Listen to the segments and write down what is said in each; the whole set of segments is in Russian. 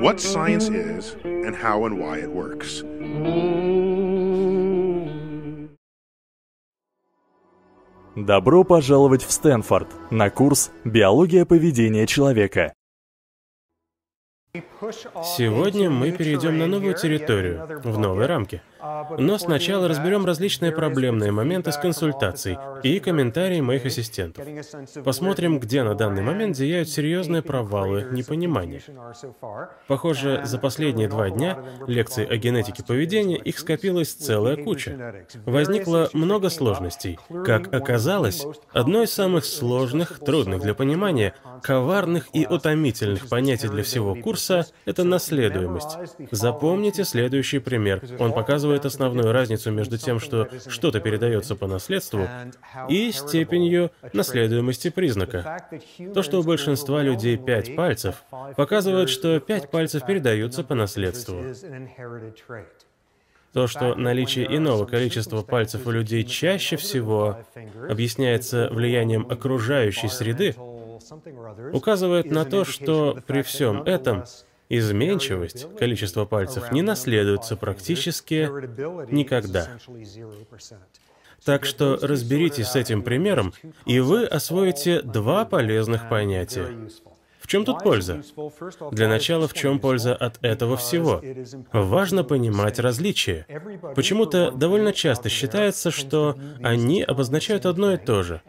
what science is and how and why it works. Добро пожаловать в Стэнфорд на курс «Биология поведения человека». Сегодня мы перейдем на новую территорию, в новые рамки. Но сначала разберем различные проблемные моменты с консультацией и комментарии моих ассистентов. Посмотрим, где на данный момент зияют серьезные провалы непонимания. Похоже, за последние два дня лекций о генетике поведения их скопилась целая куча. Возникло много сложностей. Как оказалось, одно из самых сложных, трудных для понимания, коварных и утомительных понятий для всего курса — это наследуемость. Запомните следующий пример. Он показывает основную разницу между тем, что что-то передается по наследству, и степенью наследуемости признака. То, что у большинства людей пять пальцев, показывает, что пять пальцев передаются по наследству. То, что наличие иного количества пальцев у людей чаще всего объясняется влиянием окружающей среды, указывает на то, что при всем этом Изменчивость, количество пальцев, не наследуется практически никогда. Так что разберитесь с этим примером, и вы освоите два полезных понятия. Чем тут польза? Для начала, в чем польза от этого всего? Важно понимать различия. Почему-то довольно часто считается, что они обозначают одно и то же.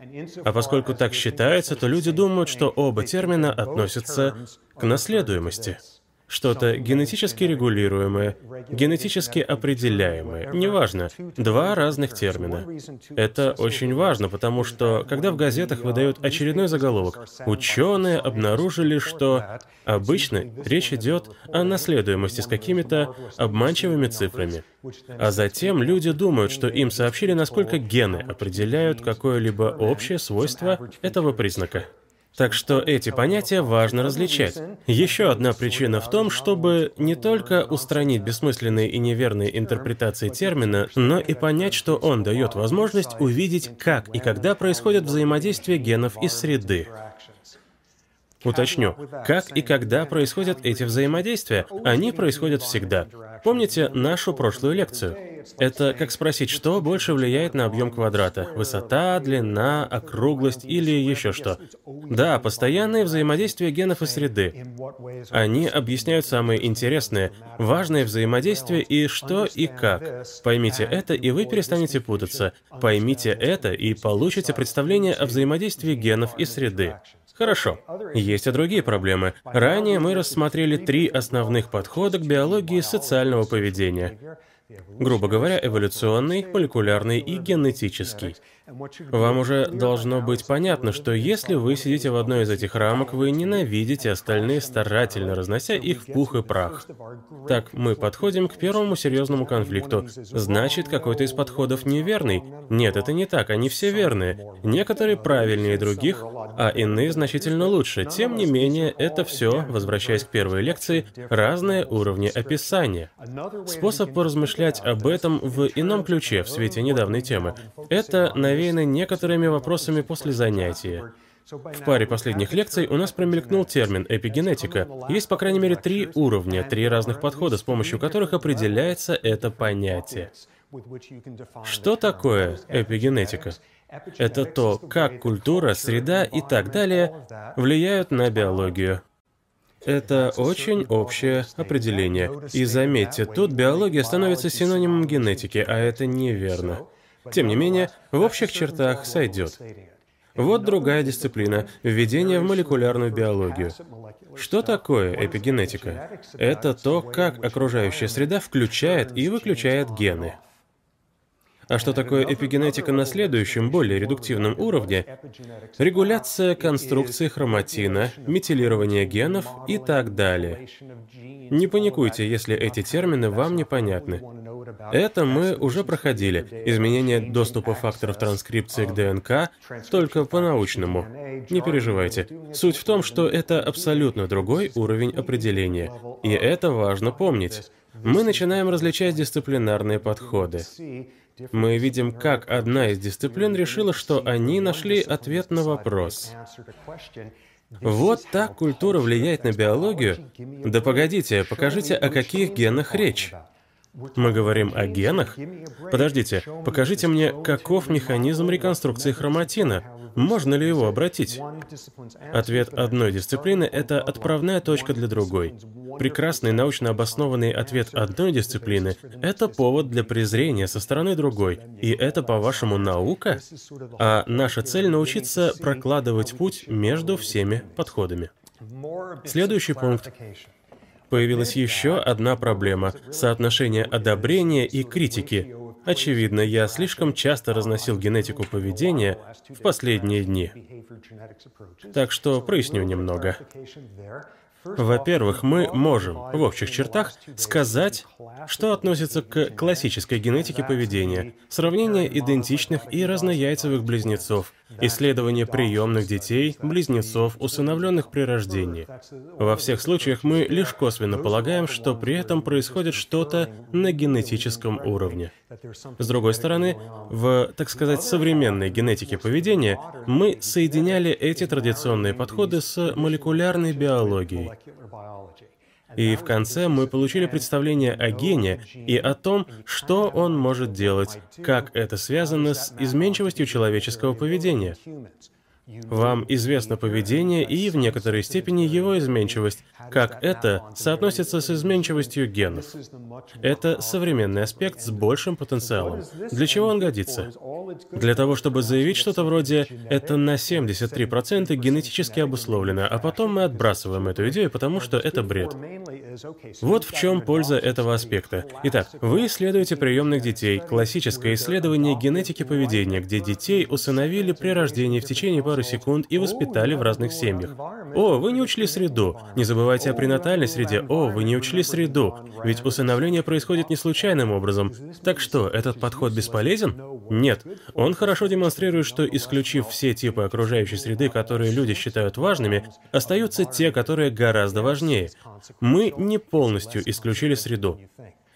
А поскольку так считается, то люди думают, что оба термина относятся к наследуемости что-то генетически регулируемое, генетически определяемое, неважно, два разных термина. Это очень важно, потому что, когда в газетах выдают очередной заголовок, ученые обнаружили, что обычно речь идет о наследуемости с какими-то обманчивыми цифрами. А затем люди думают, что им сообщили, насколько гены определяют какое-либо общее свойство этого признака. Так что эти понятия важно различать. Еще одна причина в том, чтобы не только устранить бессмысленные и неверные интерпретации термина, но и понять, что он дает возможность увидеть, как и когда происходит взаимодействие генов и среды. Уточню, как и когда происходят эти взаимодействия? Они происходят всегда. Помните нашу прошлую лекцию? Это как спросить, что больше влияет на объем квадрата? Высота, длина, округлость или еще что? Да, постоянное взаимодействие генов и среды. Они объясняют самые интересные, важные взаимодействия и что и как. Поймите это, и вы перестанете путаться. Поймите это, и получите представление о взаимодействии генов и среды. Хорошо. Есть и другие проблемы. Ранее мы рассмотрели три основных подхода к биологии социального поведения. Грубо говоря, эволюционный, молекулярный и генетический. Вам уже должно быть понятно, что если вы сидите в одной из этих рамок, вы ненавидите остальные, старательно разнося их в пух и прах. Так, мы подходим к первому серьезному конфликту. Значит, какой-то из подходов неверный? Нет, это не так, они все верные. Некоторые правильнее других, а иные значительно лучше. Тем не менее, это все, возвращаясь к первой лекции, разные уровни описания. Способ поразмышлять об этом в ином ключе в свете недавней темы — это, наверное, навеяны некоторыми вопросами после занятия. В паре последних лекций у нас промелькнул термин «эпигенетика». Есть, по крайней мере, три уровня, три разных подхода, с помощью которых определяется это понятие. Что такое эпигенетика? Это то, как культура, среда и так далее влияют на биологию. Это очень общее определение. И заметьте, тут биология становится синонимом генетики, а это неверно. Тем не менее, в общих чертах сойдет. Вот другая дисциплина – введение в молекулярную биологию. Что такое эпигенетика? Это то, как окружающая среда включает и выключает гены. А что такое эпигенетика на следующем, более редуктивном уровне? Регуляция конструкции хроматина, метилирование генов и так далее. Не паникуйте, если эти термины вам непонятны. Это мы уже проходили. Изменение доступа факторов транскрипции к ДНК только по-научному. Не переживайте. Суть в том, что это абсолютно другой уровень определения. И это важно помнить. Мы начинаем различать дисциплинарные подходы. Мы видим, как одна из дисциплин решила, что они нашли ответ на вопрос. Вот так культура влияет на биологию. Да погодите, покажите, о каких генах речь. Мы говорим о генах? Подождите, покажите мне, каков механизм реконструкции хроматина. Можно ли его обратить? Ответ одной дисциплины — это отправная точка для другой. Прекрасный научно обоснованный ответ одной дисциплины — это повод для презрения со стороны другой. И это, по-вашему, наука? А наша цель — научиться прокладывать путь между всеми подходами. Следующий пункт. Появилась еще одна проблема — соотношение одобрения и критики. Очевидно, я слишком часто разносил генетику поведения в последние дни. Так что проясню немного. Во-первых, мы можем в общих чертах сказать, что относится к классической генетике поведения, сравнение идентичных и разнояйцевых близнецов, исследование приемных детей, близнецов, усыновленных при рождении. Во всех случаях мы лишь косвенно полагаем, что при этом происходит что-то на генетическом уровне. С другой стороны, в, так сказать, современной генетике поведения мы соединяли эти традиционные подходы с молекулярной биологией. И в конце мы получили представление о гене и о том, что он может делать, как это связано с изменчивостью человеческого поведения. Вам известно поведение и, в некоторой степени, его изменчивость, как это соотносится с изменчивостью генов. Это современный аспект с большим потенциалом. Для чего он годится? Для того, чтобы заявить что-то вроде «это на 73% генетически обусловлено», а потом мы отбрасываем эту идею, потому что это бред. Вот в чем польза этого аспекта. Итак, вы исследуете приемных детей, классическое исследование генетики поведения, где детей усыновили при рождении в течение пары секунд и воспитали в разных семьях. О, вы не учли среду. Не забывайте о пренатальной среде. О, вы не учли среду. Ведь усыновление происходит не случайным образом. Так что, этот подход бесполезен? Нет. Он хорошо демонстрирует, что исключив все типы окружающей среды, которые люди считают важными, остаются те, которые гораздо важнее. Мы не полностью исключили среду.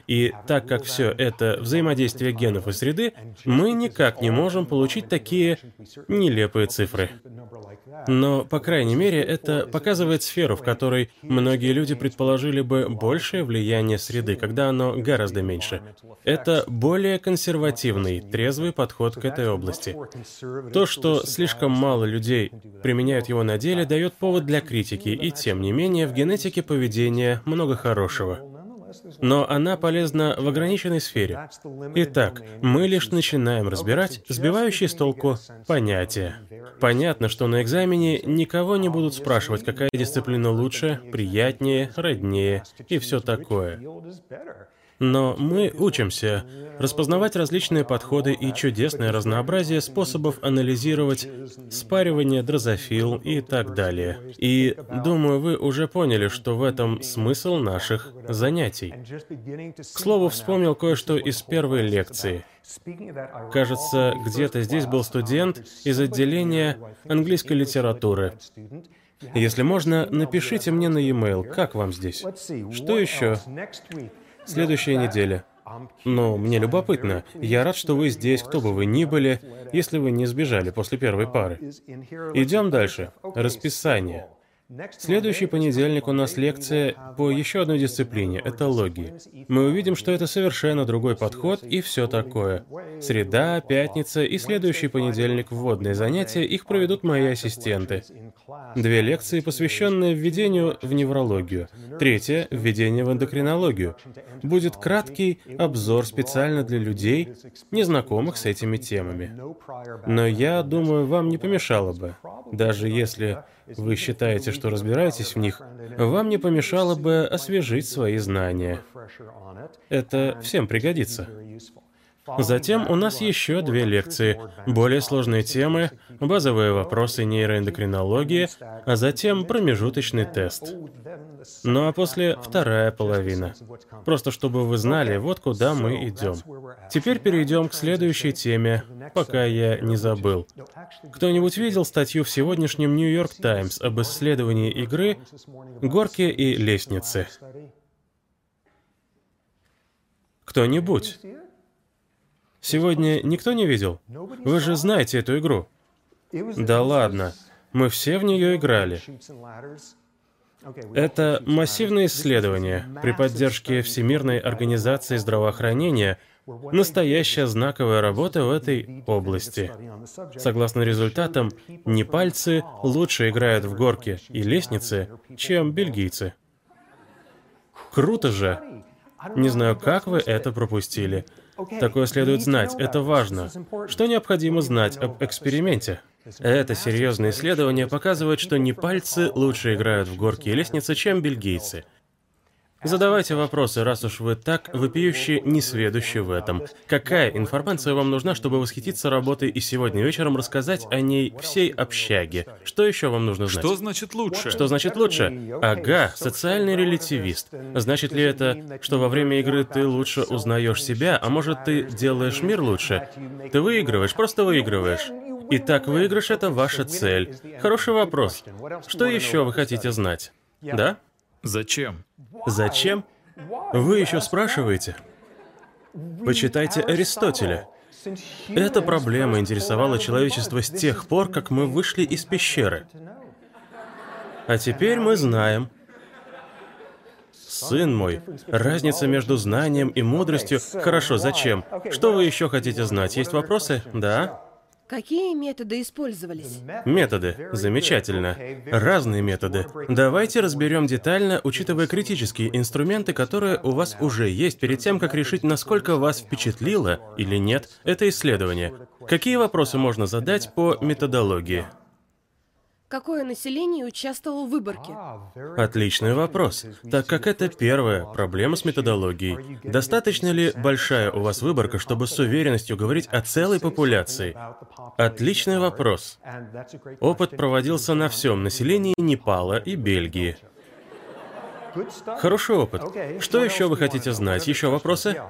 И так как все это взаимодействие генов и среды, мы никак не можем получить такие нелепые цифры. Но, по крайней мере, это показывает сферу, в которой многие люди предположили бы большее влияние среды, когда оно гораздо меньше. Это более консервативный, трезвый подход к этой области. То, что слишком мало людей применяют его на деле, дает повод для критики, и тем не менее в генетике поведения много хорошего но она полезна в ограниченной сфере. Итак, мы лишь начинаем разбирать сбивающие с толку понятия. Понятно, что на экзамене никого не будут спрашивать, какая дисциплина лучше, приятнее, роднее и все такое. Но мы учимся распознавать различные подходы и чудесное разнообразие способов анализировать спаривание дрозофил и так далее. И думаю, вы уже поняли, что в этом смысл наших занятий. К слову, вспомнил кое-что из первой лекции. Кажется, где-то здесь был студент из отделения английской литературы. Если можно, напишите мне на e-mail, как вам здесь. Что еще? Следующая неделя. Но мне любопытно. Я рад, что вы здесь, кто бы вы ни были, если вы не сбежали после первой пары. Идем дальше. Расписание. Следующий понедельник у нас лекция по еще одной дисциплине — этологии. Мы увидим, что это совершенно другой подход и все такое. Среда, пятница и следующий понедельник — вводные занятия, их проведут мои ассистенты. Две лекции, посвященные введению в неврологию. Третья — введение в эндокринологию. Будет краткий обзор специально для людей, незнакомых с этими темами. Но я думаю, вам не помешало бы, даже если вы считаете, что разбираетесь в них, вам не помешало бы освежить свои знания. Это всем пригодится. Затем у нас еще две лекции, более сложные темы, базовые вопросы нейроэндокринологии, а затем промежуточный тест. Ну а после вторая половина. Просто чтобы вы знали, вот куда мы идем. Теперь перейдем к следующей теме, пока я не забыл. Кто-нибудь видел статью в сегодняшнем Нью-Йорк Таймс об исследовании игры «Горки и лестницы»? Кто-нибудь? Сегодня никто не видел? Вы же знаете эту игру. Да ладно, мы все в нее играли. Это массивное исследование при поддержке Всемирной организации здравоохранения, настоящая знаковая работа в этой области. Согласно результатам, непальцы лучше играют в горки и лестницы, чем бельгийцы. Круто же! Не знаю, как вы это пропустили. Такое следует знать, это важно. Что необходимо знать об эксперименте? Это серьезное исследование показывает, что непальцы лучше играют в горки и лестницы, чем бельгийцы. Задавайте вопросы, раз уж вы так вопиюще несведущи в этом. Какая информация вам нужна, чтобы восхититься работой и сегодня вечером рассказать о ней всей общаге? Что еще вам нужно знать? Что значит лучше? Что значит лучше? Ага, социальный релятивист. Значит ли это, что во время игры ты лучше узнаешь себя, а может ты делаешь мир лучше? Ты выигрываешь, просто выигрываешь. Итак, выигрыш — это ваша цель. Хороший вопрос. Что еще вы хотите знать? Да? Зачем? Зачем? Вы еще спрашиваете? Почитайте Аристотеля. Эта проблема интересовала человечество с тех пор, как мы вышли из пещеры. А теперь мы знаем. Сын мой, разница между знанием и мудростью... Хорошо, зачем? Что вы еще хотите знать? Есть вопросы? Да? Какие методы использовались? Методы. Замечательно. Разные методы. Давайте разберем детально, учитывая критические инструменты, которые у вас уже есть перед тем, как решить, насколько вас впечатлило или нет это исследование. Какие вопросы можно задать по методологии? Какое население участвовало в выборке? Отличный вопрос, так как это первая проблема с методологией. Достаточно ли большая у вас выборка, чтобы с уверенностью говорить о целой популяции? Отличный вопрос. Опыт проводился на всем населении Непала и Бельгии. Хороший опыт. Что еще вы хотите знать? Еще вопросы?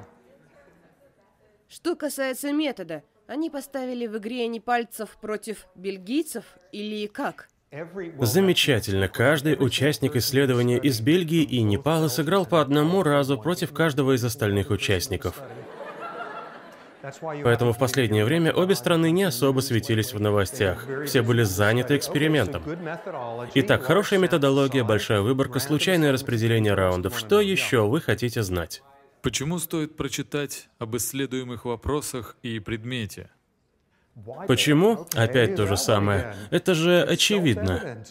Что касается метода, они поставили в игре непальцев против бельгийцев или как? Замечательно. Каждый участник исследования из Бельгии и Непала сыграл по одному разу против каждого из остальных участников. Поэтому в последнее время обе страны не особо светились в новостях. Все были заняты экспериментом. Итак, хорошая методология, большая выборка, случайное распределение раундов. Что еще вы хотите знать? Почему стоит прочитать об исследуемых вопросах и предмете? Почему? Опять то же самое. Это же очевидно.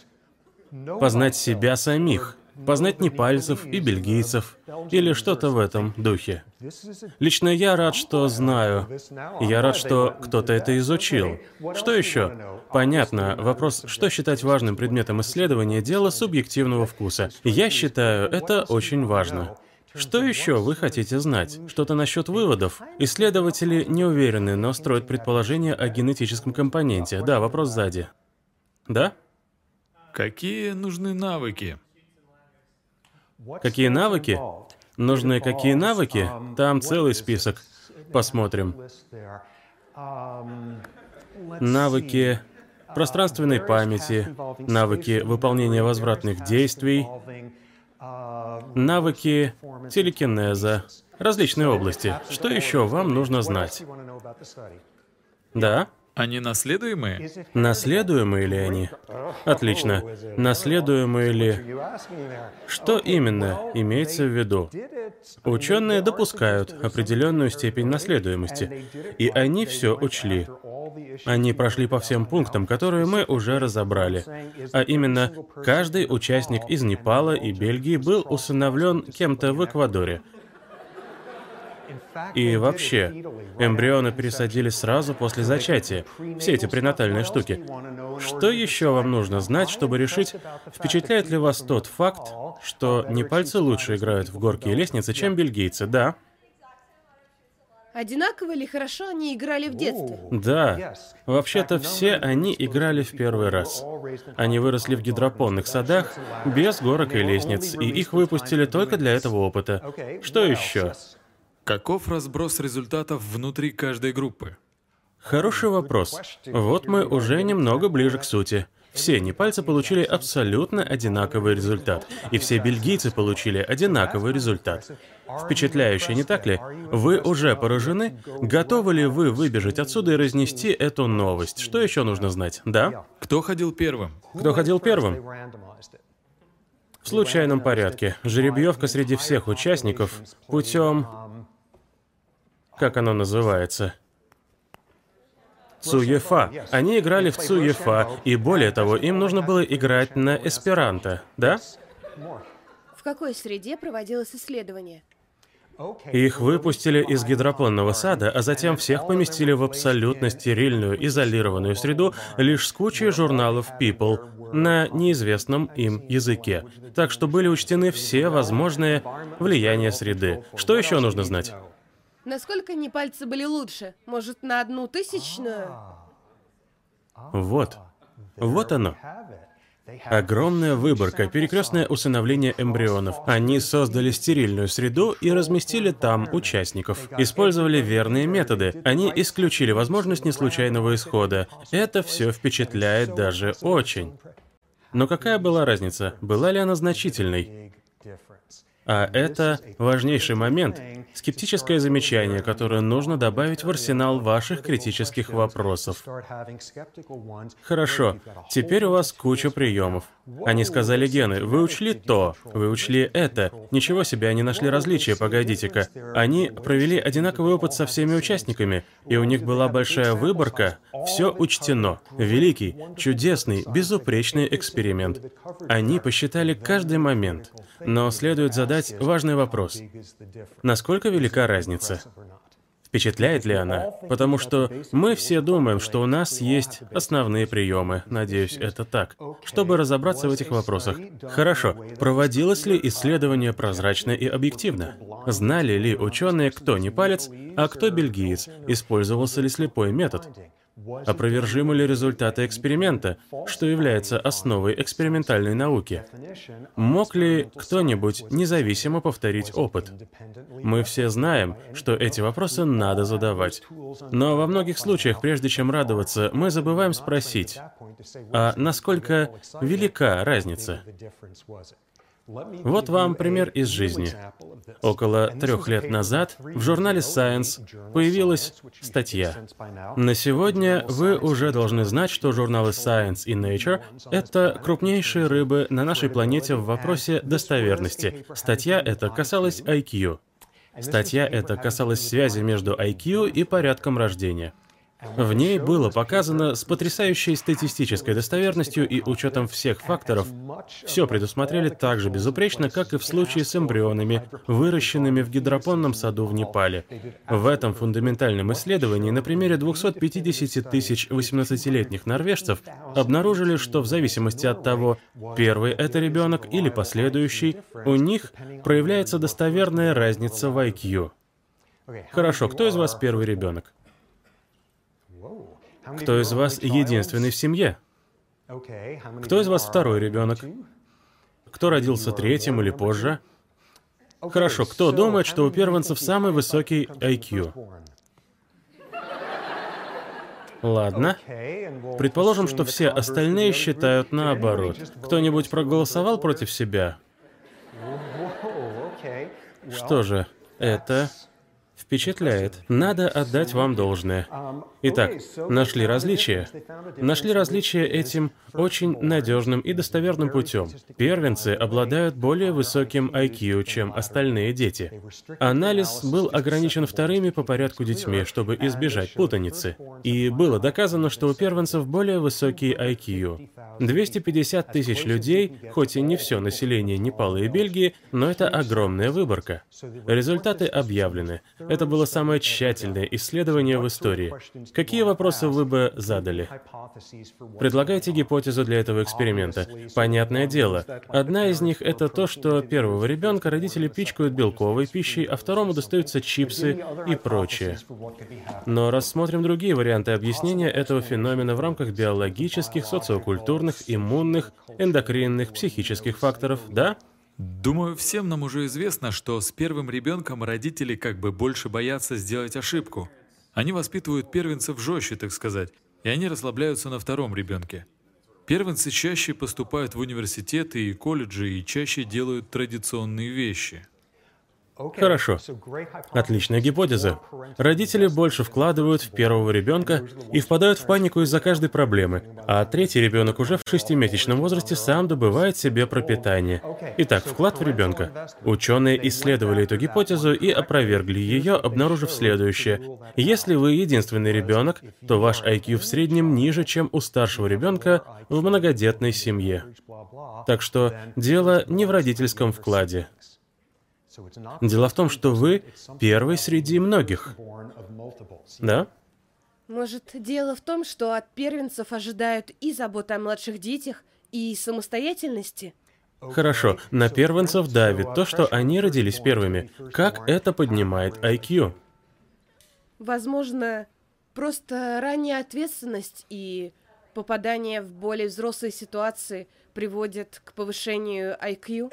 Познать себя самих. Познать непальцев и бельгийцев. Или что-то в этом духе. Лично я рад, что знаю. Я рад, что кто-то это изучил. Что еще? Понятно. Вопрос, что считать важным предметом исследования, дело субъективного вкуса. Я считаю, это очень важно. Что еще вы хотите знать? Что-то насчет выводов? Исследователи не уверены, но строят предположение о генетическом компоненте. Да, вопрос сзади. Да? Какие нужны навыки? Какие навыки? Нужны какие навыки? Там целый список. Посмотрим. Навыки пространственной памяти, навыки выполнения возвратных действий, навыки телекинеза, различные области. Что еще вам нужно знать? Да? Они наследуемые? Наследуемые ли они? Отлично. Наследуемые ли? Что именно имеется в виду? Ученые допускают определенную степень наследуемости, и они все учли. Они прошли по всем пунктам, которые мы уже разобрали. А именно, каждый участник из Непала и Бельгии был усыновлен кем-то в Эквадоре – и вообще, эмбрионы пересадили сразу после зачатия. Все эти пренатальные штуки. Что еще вам нужно знать, чтобы решить, впечатляет ли вас тот факт, что непальцы лучше играют в горки и лестницы, чем бельгийцы, да? Одинаково ли хорошо они играли в детстве? Да. Вообще-то все они играли в первый раз. Они выросли в гидропонных садах, без горок и лестниц, и их выпустили только для этого опыта. Что еще? Каков разброс результатов внутри каждой группы? Хороший вопрос. Вот мы уже немного ближе к сути. Все непальцы получили абсолютно одинаковый результат, и все бельгийцы получили одинаковый результат. Впечатляюще, не так ли? Вы уже поражены? Готовы ли вы выбежать отсюда и разнести эту новость? Что еще нужно знать? Да? Кто ходил первым? Кто ходил первым? В случайном порядке. Жеребьевка среди всех участников путем... Как оно называется? Цуефа. Они играли в Цуефа, и более того, им нужно было играть на эсперанто, да? В какой среде проводилось исследование? Их выпустили из гидропонного сада, а затем всех поместили в абсолютно стерильную, изолированную среду лишь с кучей журналов People на неизвестном им языке. Так что были учтены все возможные влияния среды. Что еще нужно знать? Насколько непальцы были лучше? Может, на одну тысячную? Вот. Вот оно. Огромная выборка, перекрестное усыновление эмбрионов. Они создали стерильную среду и разместили там участников. Использовали верные методы. Они исключили возможность неслучайного исхода. Это все впечатляет даже очень. Но какая была разница? Была ли она значительной? А это важнейший момент, скептическое замечание, которое нужно добавить в арсенал ваших критических вопросов. Хорошо, теперь у вас куча приемов. Они сказали гены, вы учли то, вы учли это, ничего себе, они нашли различия, погодите-ка. Они провели одинаковый опыт со всеми участниками, и у них была большая выборка, все учтено. Великий, чудесный, безупречный эксперимент. Они посчитали каждый момент. Но следует задать важный вопрос. Насколько велика разница? Впечатляет ли она? Потому что мы все думаем, что у нас есть основные приемы, надеюсь, это так, чтобы разобраться в этих вопросах. Хорошо, проводилось ли исследование прозрачно и объективно? Знали ли ученые, кто не палец, а кто бельгиец? Использовался ли слепой метод? Опровержимы ли результаты эксперимента, что является основой экспериментальной науки? Мог ли кто-нибудь независимо повторить опыт? Мы все знаем, что эти вопросы надо задавать. Но во многих случаях, прежде чем радоваться, мы забываем спросить, а насколько велика разница? Вот вам пример из жизни. Около трех лет назад в журнале Science появилась статья. На сегодня вы уже должны знать, что журналы Science и Nature — это крупнейшие рыбы на нашей планете в вопросе достоверности. Статья эта касалась IQ. Статья эта касалась связи между IQ и порядком рождения. В ней было показано с потрясающей статистической достоверностью и учетом всех факторов. Все предусмотрели так же безупречно, как и в случае с эмбрионами, выращенными в гидропонном саду в Непале. В этом фундаментальном исследовании на примере 250 тысяч 18-летних норвежцев обнаружили, что в зависимости от того, первый это ребенок или последующий, у них проявляется достоверная разница в IQ. Хорошо, кто из вас первый ребенок? Кто из вас единственный в семье? Кто из вас второй ребенок? Кто родился третьим или позже? Хорошо, кто думает, что у первенцев самый высокий IQ? Ладно. Предположим, что все остальные считают наоборот. Кто-нибудь проголосовал против себя? Что же, это Впечатляет. Надо отдать вам должное. Итак, нашли различия. Нашли различия этим очень надежным и достоверным путем. Первенцы обладают более высоким IQ, чем остальные дети. Анализ был ограничен вторыми по порядку детьми, чтобы избежать путаницы. И было доказано, что у первенцев более высокий IQ. 250 тысяч людей, хоть и не все население Непала и Бельгии, но это огромная выборка. Результаты объявлены. Это было самое тщательное исследование в истории. Какие вопросы вы бы задали? Предлагайте гипотезу для этого эксперимента. Понятное дело. Одна из них — это то, что первого ребенка родители пичкают белковой пищей, а второму достаются чипсы и прочее. Но рассмотрим другие варианты объяснения этого феномена в рамках биологических, социокультурных, иммунных, эндокринных, психических факторов, да? Думаю, всем нам уже известно, что с первым ребенком родители как бы больше боятся сделать ошибку. Они воспитывают первенцев жестче, так сказать, и они расслабляются на втором ребенке. Первенцы чаще поступают в университеты и колледжи и чаще делают традиционные вещи. Хорошо. Отличная гипотеза. Родители больше вкладывают в первого ребенка и впадают в панику из-за каждой проблемы, а третий ребенок уже в шестимесячном возрасте сам добывает себе пропитание. Итак, вклад в ребенка. Ученые исследовали эту гипотезу и опровергли ее, обнаружив следующее. Если вы единственный ребенок, то ваш IQ в среднем ниже, чем у старшего ребенка в многодетной семье. Так что дело не в родительском вкладе. Дело в том, что вы первый среди многих. Да? Может, дело в том, что от первенцев ожидают и заботы о младших детях, и самостоятельности? Хорошо, на первенцев давит то, что они родились первыми. Как это поднимает IQ? Возможно, просто ранняя ответственность и попадание в более взрослые ситуации приводят к повышению IQ?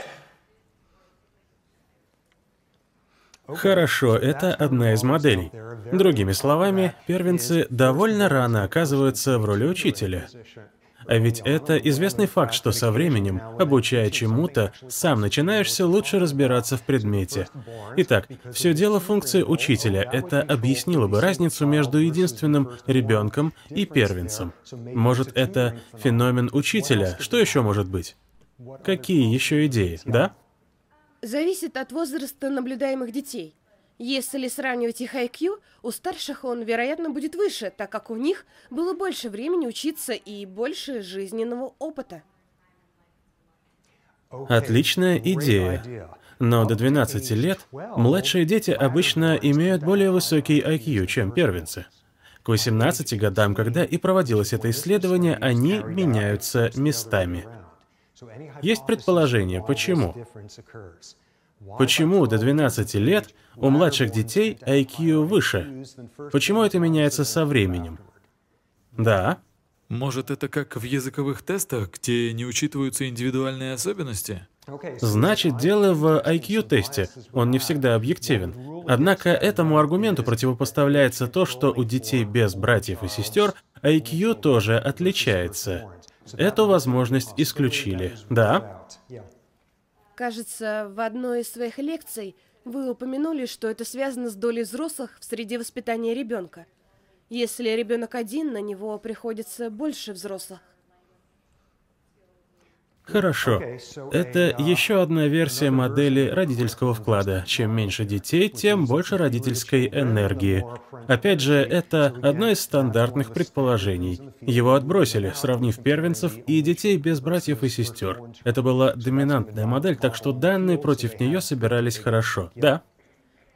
Хорошо, это одна из моделей. Другими словами, первенцы довольно рано оказываются в роли учителя. А ведь это известный факт, что со временем, обучая чему-то, сам начинаешься лучше разбираться в предмете. Итак, все дело функции учителя. Это объяснило бы разницу между единственным ребенком и первенцем. Может, это феномен учителя? Что еще может быть? Какие еще идеи, да? Зависит от возраста наблюдаемых детей. Если сравнивать их IQ, у старших он, вероятно, будет выше, так как у них было больше времени учиться и больше жизненного опыта. Отличная идея. Но до 12 лет младшие дети обычно имеют более высокий IQ, чем первенцы. К 18 годам, когда и проводилось это исследование, они меняются местами. Есть предположение, почему. Почему до 12 лет у младших детей IQ выше? Почему это меняется со временем? Да. Может, это как в языковых тестах, где не учитываются индивидуальные особенности? Значит, дело в IQ-тесте. Он не всегда объективен. Однако этому аргументу противопоставляется то, что у детей без братьев и сестер IQ тоже отличается. Эту возможность исключили. Да? Кажется, в одной из своих лекций вы упомянули, что это связано с долей взрослых в среде воспитания ребенка. Если ребенок один, на него приходится больше взрослых. Хорошо. Это еще одна версия модели родительского вклада. Чем меньше детей, тем больше родительской энергии. Опять же, это одно из стандартных предположений. Его отбросили, сравнив первенцев и детей без братьев и сестер. Это была доминантная модель, так что данные против нее собирались хорошо. Да.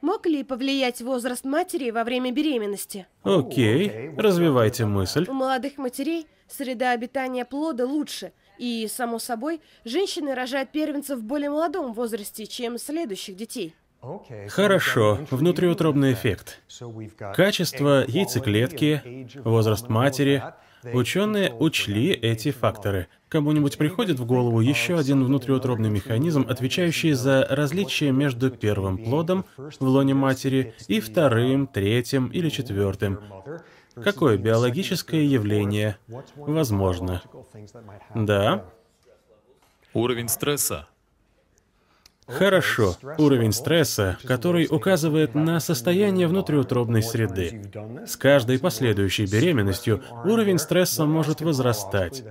Мог ли повлиять возраст матери во время беременности? Окей, развивайте мысль. У молодых матерей среда обитания плода лучше – и, само собой, женщины рожают первенцев в более молодом возрасте, чем следующих детей. Хорошо, внутриутробный эффект. Качество яйцеклетки, возраст матери. Ученые учли эти факторы. Кому-нибудь приходит в голову еще один внутриутробный механизм, отвечающий за различие между первым плодом в лоне матери и вторым, третьим или четвертым. Какое биологическое явление возможно? Да. Уровень стресса. Хорошо. Уровень стресса, который указывает на состояние внутриутробной среды. С каждой последующей беременностью уровень стресса может возрастать.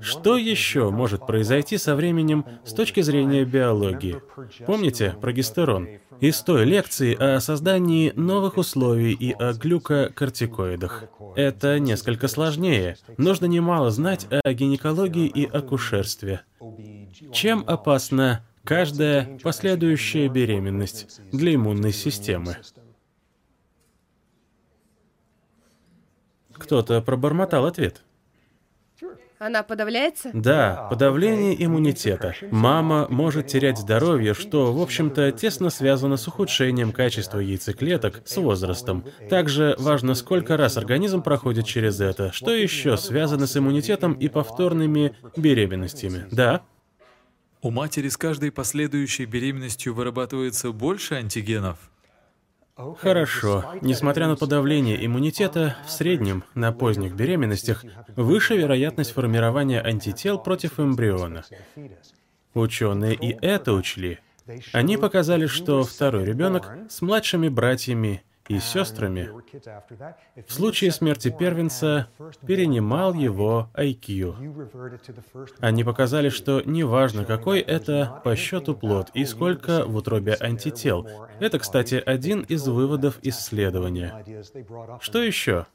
Что еще может произойти со временем с точки зрения биологии? Помните прогестерон? Из той лекции о создании новых условий и о глюкокортикоидах. Это несколько сложнее. Нужно немало знать о гинекологии и акушерстве. Чем опасна каждая последующая беременность для иммунной системы. Кто-то пробормотал ответ. Она подавляется? Да, подавление иммунитета. Мама может терять здоровье, что, в общем-то, тесно связано с ухудшением качества яйцеклеток с возрастом. Также важно, сколько раз организм проходит через это, что еще связано с иммунитетом и повторными беременностями. Да? У матери с каждой последующей беременностью вырабатывается больше антигенов? Хорошо. Несмотря на подавление иммунитета, в среднем на поздних беременностях выше вероятность формирования антител против эмбриона. Ученые и это учли. Они показали, что второй ребенок с младшими братьями и сестрами в случае смерти первенца перенимал его IQ. Они показали, что неважно, какой это по счету плод и сколько в утробе антител. Это, кстати, один из выводов исследования. Что еще?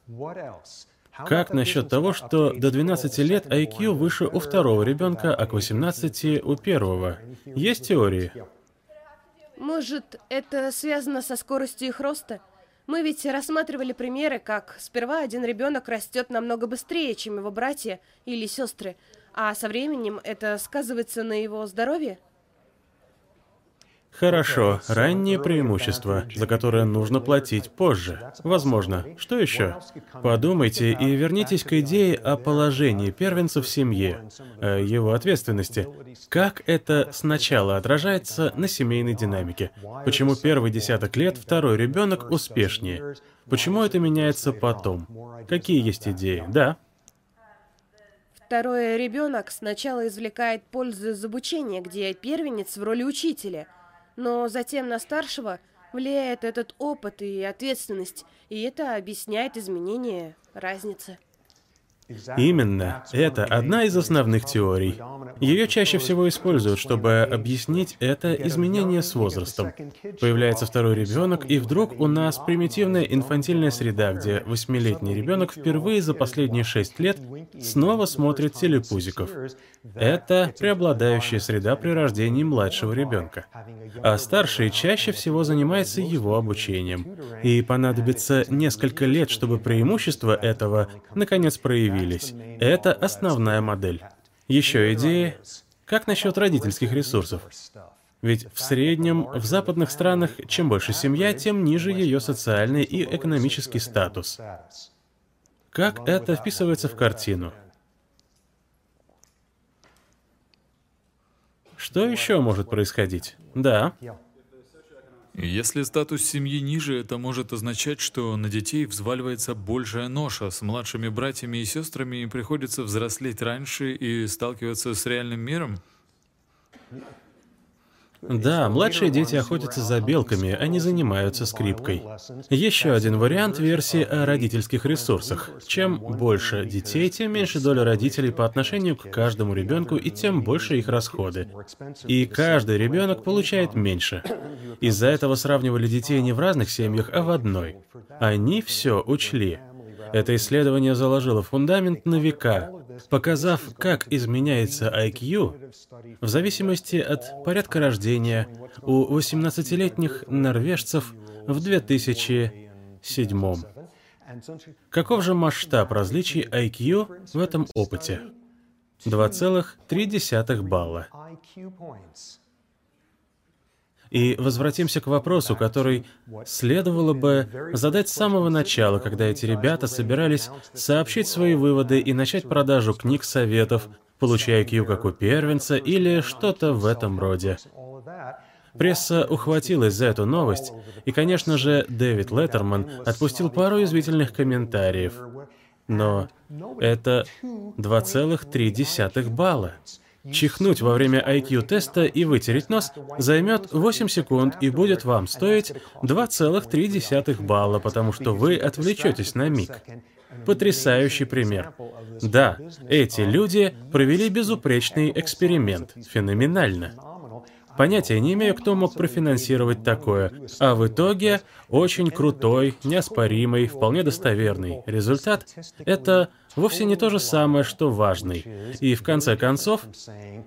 Как насчет того, что до 12 лет IQ выше у второго ребенка, а к 18 у первого? Есть теории? Может, это связано со скоростью их роста? Мы ведь рассматривали примеры, как сперва один ребенок растет намного быстрее, чем его братья или сестры, а со временем это сказывается на его здоровье? Хорошо, раннее преимущество, за которое нужно платить позже. Возможно. Что еще? Подумайте и вернитесь к идее о положении первенца в семье, о его ответственности. Как это сначала отражается на семейной динамике? Почему первый десяток лет второй ребенок успешнее? Почему это меняется потом? Какие есть идеи? Да. Второй ребенок сначала извлекает пользу из обучения, где первенец в роли учителя – но затем на старшего влияет этот опыт и ответственность, и это объясняет изменение разницы. Именно. Это одна из основных теорий. Ее чаще всего используют, чтобы объяснить это изменение с возрастом. Появляется второй ребенок, и вдруг у нас примитивная инфантильная среда, где восьмилетний ребенок впервые за последние шесть лет снова смотрит телепузиков. Это преобладающая среда при рождении младшего ребенка. А старший чаще всего занимается его обучением. И понадобится несколько лет, чтобы преимущества этого наконец проявились появились. Это основная модель. Еще идея, как насчет родительских ресурсов? Ведь в среднем в западных странах чем больше семья, тем ниже ее социальный и экономический статус. Как это вписывается в картину? Что еще может происходить? Да. Если статус семьи ниже, это может означать, что на детей взваливается большая ноша. С младшими братьями и сестрами приходится взрослеть раньше и сталкиваться с реальным миром. Да, младшие дети охотятся за белками, они занимаются скрипкой. Еще один вариант версии о родительских ресурсах. Чем больше детей, тем меньше доля родителей по отношению к каждому ребенку и тем больше их расходы. И каждый ребенок получает меньше. Из-за этого сравнивали детей не в разных семьях, а в одной. Они все учли. Это исследование заложило фундамент на века, показав, как изменяется IQ в зависимости от порядка рождения у 18-летних норвежцев в 2007. Каков же масштаб различий IQ в этом опыте? 2,3 балла. И возвратимся к вопросу, который следовало бы задать с самого начала, когда эти ребята собирались сообщить свои выводы и начать продажу книг советов, получая IQ как у первенца или что-то в этом роде. Пресса ухватилась за эту новость, и, конечно же, Дэвид Леттерман отпустил пару извительных комментариев. Но это 2,3 балла. Чихнуть во время IQ-теста и вытереть нос займет 8 секунд и будет вам стоить 2,3 балла, потому что вы отвлечетесь на миг. Потрясающий пример. Да, эти люди провели безупречный эксперимент. Феноменально. Понятия не имею, кто мог профинансировать такое, а в итоге очень крутой, неоспоримый, вполне достоверный результат — это вовсе не то же самое, что важный. И в конце концов,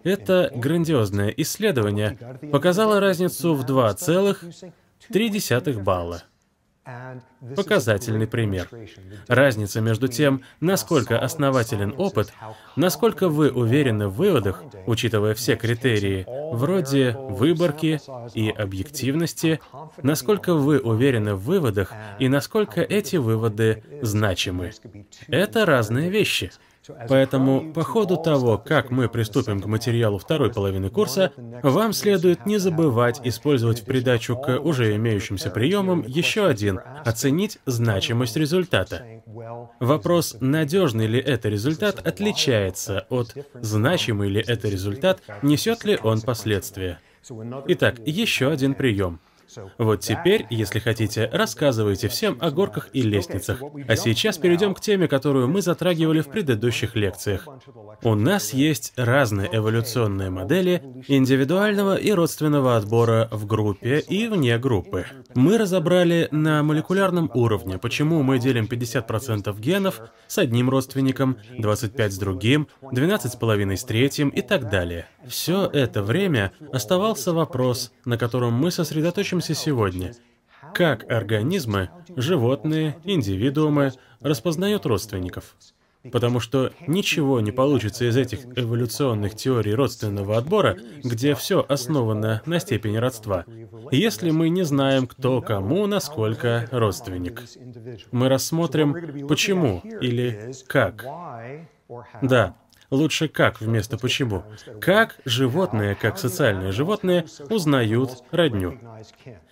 это грандиозное исследование показало разницу в 2,3 балла. Показательный пример. Разница между тем, насколько основателен опыт, насколько вы уверены в выводах, учитывая все критерии, вроде выборки и объективности, насколько вы уверены в выводах и насколько эти выводы значимы. Это разные вещи. Поэтому по ходу того, как мы приступим к материалу второй половины курса, вам следует не забывать использовать в придачу к уже имеющимся приемам еще один — оценить значимость результата. Вопрос, надежный ли это результат, отличается от значимый ли это результат, несет ли он последствия. Итак, еще один прием. Вот теперь, если хотите, рассказывайте всем о горках и лестницах. А сейчас перейдем к теме, которую мы затрагивали в предыдущих лекциях. У нас есть разные эволюционные модели индивидуального и родственного отбора в группе и вне группы. Мы разобрали на молекулярном уровне, почему мы делим 50% генов с одним родственником, 25 с другим, 12,5 с третьим и так далее. Все это время оставался вопрос, на котором мы сосредоточимся сегодня. Как организмы, животные, индивидуумы распознают родственников? Потому что ничего не получится из этих эволюционных теорий родственного отбора, где все основано на степени родства, если мы не знаем, кто кому насколько родственник. Мы рассмотрим почему или как. Да, Лучше как вместо почему. Как животные, как социальные животные, узнают родню.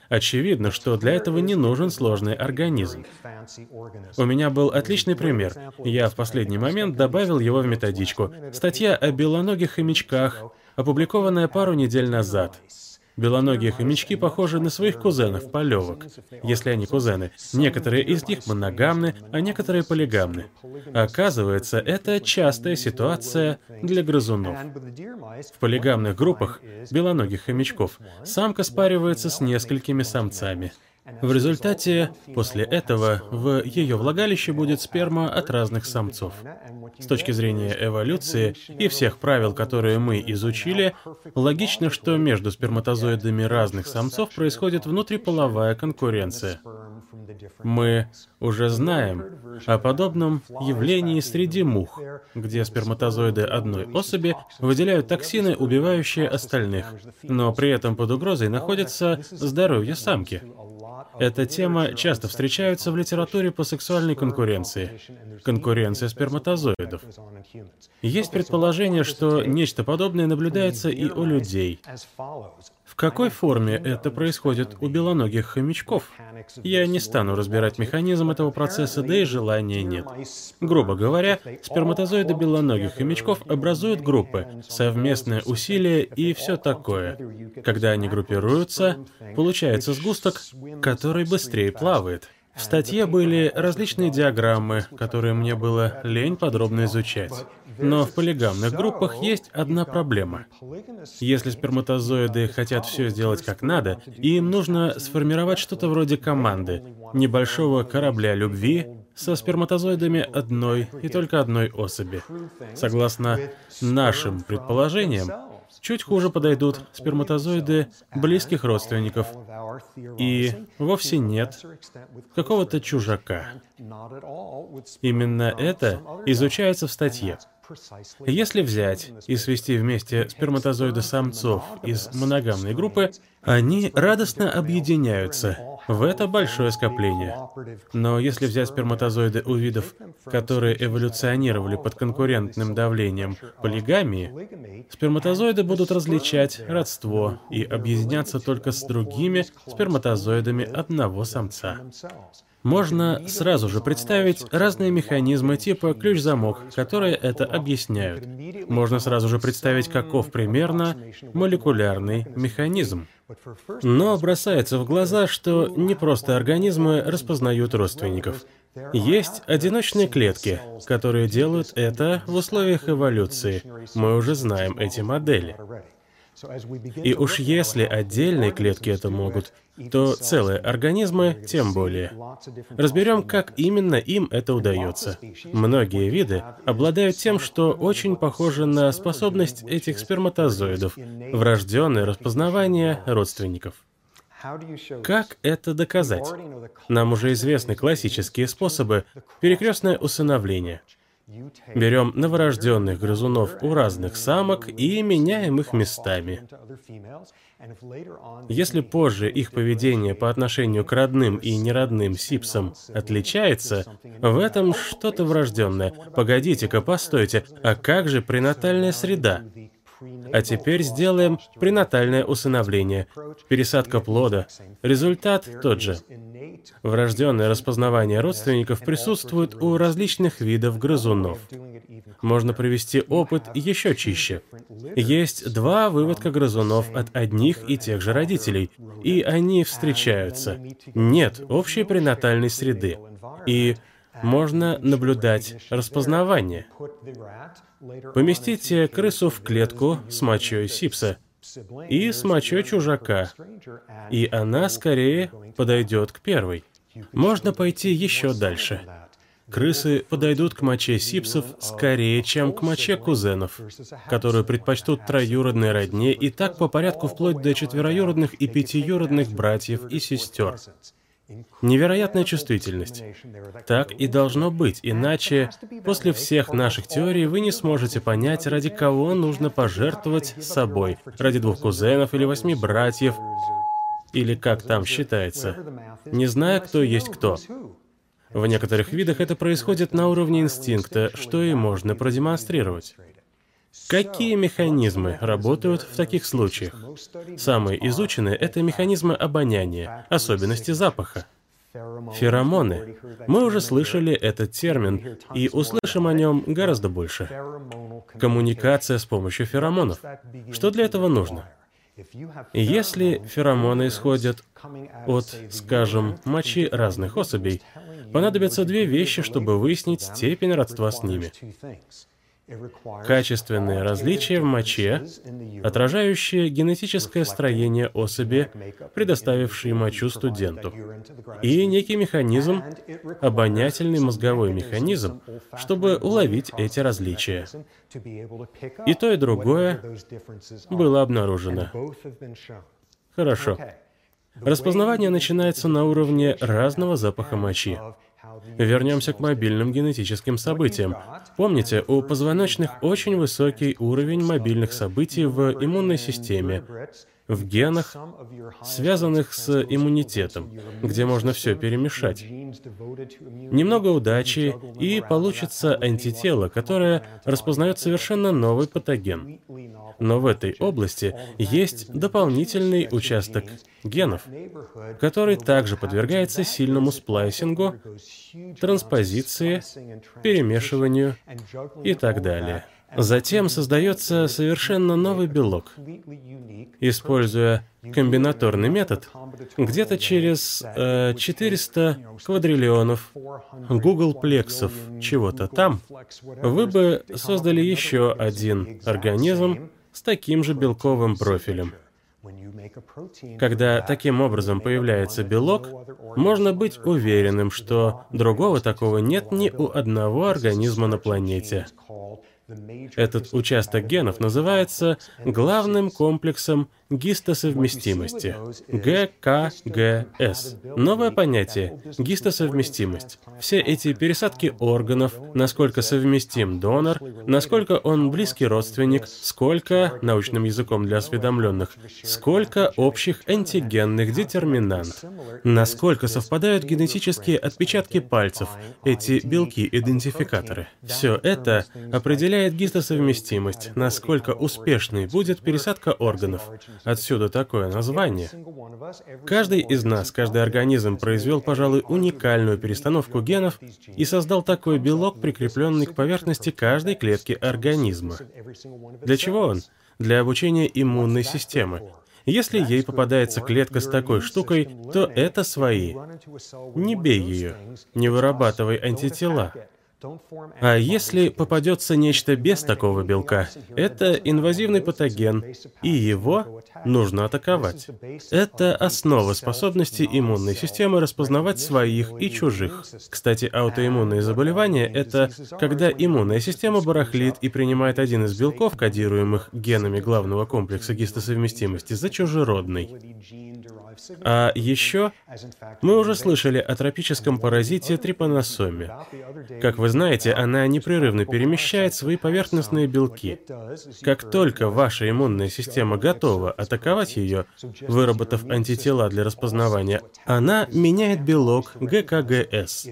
Очевидно, что для этого не нужен сложный организм. У меня был отличный пример. Я в последний момент добавил его в методичку. Статья о белоногих хомячках, опубликованная пару недель назад. Белоногие хомячки похожи на своих кузенов, полевок, если они кузены. Некоторые из них моногамны, а некоторые полигамны. Оказывается, это частая ситуация для грызунов. В полигамных группах белоногих хомячков самка спаривается с несколькими самцами. В результате, после этого, в ее влагалище будет сперма от разных самцов. С точки зрения эволюции и всех правил, которые мы изучили, логично, что между сперматозоидами разных самцов происходит внутриполовая конкуренция. Мы уже знаем о подобном явлении среди мух, где сперматозоиды одной особи выделяют токсины, убивающие остальных, но при этом под угрозой находится здоровье самки. Эта тема часто встречается в литературе по сексуальной конкуренции. Конкуренция сперматозоидов. Есть предположение, что нечто подобное наблюдается и у людей. Какой форме это происходит у белоногих хомячков? Я не стану разбирать механизм этого процесса, да и желания нет. Грубо говоря, сперматозоиды белоногих хомячков образуют группы, совместное усилие и все такое. Когда они группируются, получается сгусток, который быстрее плавает. В статье были различные диаграммы, которые мне было лень подробно изучать. Но в полигамных группах есть одна проблема. Если сперматозоиды хотят все сделать как надо, им нужно сформировать что-то вроде команды, небольшого корабля любви со сперматозоидами одной и только одной особи. Согласно нашим предположениям, чуть хуже подойдут сперматозоиды близких родственников. И вовсе нет какого-то чужака. Именно это изучается в статье. Если взять и свести вместе сперматозоиды самцов из моногамной группы, они радостно объединяются в это большое скопление. Но если взять сперматозоиды у видов, которые эволюционировали под конкурентным давлением полигамии, сперматозоиды будут различать родство и объединяться только с другими сперматозоидами одного самца. Можно сразу же представить разные механизмы типа ключ-замок, которые это объясняют. Можно сразу же представить, каков примерно молекулярный механизм. Но бросается в глаза, что не просто организмы распознают родственников. Есть одиночные клетки, которые делают это в условиях эволюции. Мы уже знаем эти модели. И уж если отдельные клетки это могут, то целые организмы тем более. Разберем, как именно им это удается. Многие виды обладают тем, что очень похоже на способность этих сперматозоидов, врожденное распознавание родственников. Как это доказать? Нам уже известны классические способы перекрестное усыновление — Берем новорожденных грызунов у разных самок и меняем их местами. Если позже их поведение по отношению к родным и неродным сипсам отличается, в этом что-то врожденное. Погодите-ка, постойте, а как же пренатальная среда? А теперь сделаем пренатальное усыновление. Пересадка плода. Результат тот же. Врожденное распознавание родственников присутствует у различных видов грызунов. Можно провести опыт еще чище. Есть два выводка грызунов от одних и тех же родителей, и они встречаются. Нет общей пренатальной среды. И можно наблюдать распознавание. Поместите крысу в клетку с мочой сипса и с мочой чужака, и она скорее подойдет к первой. Можно пойти еще дальше. Крысы подойдут к моче сипсов скорее, чем к моче кузенов, которую предпочтут троюродной родне и так по порядку вплоть до четвероюродных и пятиюродных братьев и сестер. Невероятная чувствительность. Так и должно быть, иначе после всех наших теорий вы не сможете понять, ради кого нужно пожертвовать собой. Ради двух кузенов или восьми братьев, или как там считается, не зная, кто есть кто. В некоторых видах это происходит на уровне инстинкта, что и можно продемонстрировать. Какие механизмы работают в таких случаях? Самые изученные — это механизмы обоняния, особенности запаха. Феромоны. Мы уже слышали этот термин и услышим о нем гораздо больше. Коммуникация с помощью феромонов. Что для этого нужно? Если феромоны исходят от, скажем, мочи разных особей, понадобятся две вещи, чтобы выяснить степень родства с ними. Качественные различия в моче, отражающие генетическое строение особи, предоставившей мочу студенту, и некий механизм, обонятельный мозговой механизм, чтобы уловить эти различия. И то, и другое было обнаружено. Хорошо. Распознавание начинается на уровне разного запаха мочи. Вернемся к мобильным генетическим событиям. Помните, у позвоночных очень высокий уровень мобильных событий в иммунной системе, в генах, связанных с иммунитетом, где можно все перемешать. Немного удачи, и получится антитело, которое распознает совершенно новый патоген. Но в этой области есть дополнительный участок генов, который также подвергается сильному сплайсингу, транспозиции, перемешиванию и так далее. Затем создается совершенно новый белок. Используя комбинаторный метод, где-то через э, 400 квадриллионов Google плексов чего-то там, вы бы создали еще один организм с таким же белковым профилем. Когда таким образом появляется белок, можно быть уверенным, что другого такого нет ни у одного организма на планете. Этот участок генов называется главным комплексом гистосовместимости – ГКГС. Новое понятие – гистосовместимость. Все эти пересадки органов, насколько совместим донор, насколько он близкий родственник, сколько, научным языком для осведомленных, сколько общих антигенных детерминант, насколько совпадают генетические отпечатки пальцев, эти белки-идентификаторы. Все это определяет гистосовместимость, насколько успешной будет пересадка органов, Отсюда такое название. Каждый из нас, каждый организм произвел, пожалуй, уникальную перестановку генов и создал такой белок, прикрепленный к поверхности каждой клетки организма. Для чего он? Для обучения иммунной системы. Если ей попадается клетка с такой штукой, то это свои. Не бей ее, не вырабатывай антитела. А если попадется нечто без такого белка, это инвазивный патоген, и его нужно атаковать. Это основа способности иммунной системы распознавать своих и чужих. Кстати, аутоиммунные заболевания — это когда иммунная система барахлит и принимает один из белков, кодируемых генами главного комплекса гистосовместимости, за чужеродный. А еще мы уже слышали о тропическом паразите трипаносоме. Как вы знаете, она непрерывно перемещает свои поверхностные белки. Как только ваша иммунная система готова атаковать ее, выработав антитела для распознавания, она меняет белок ГКГС.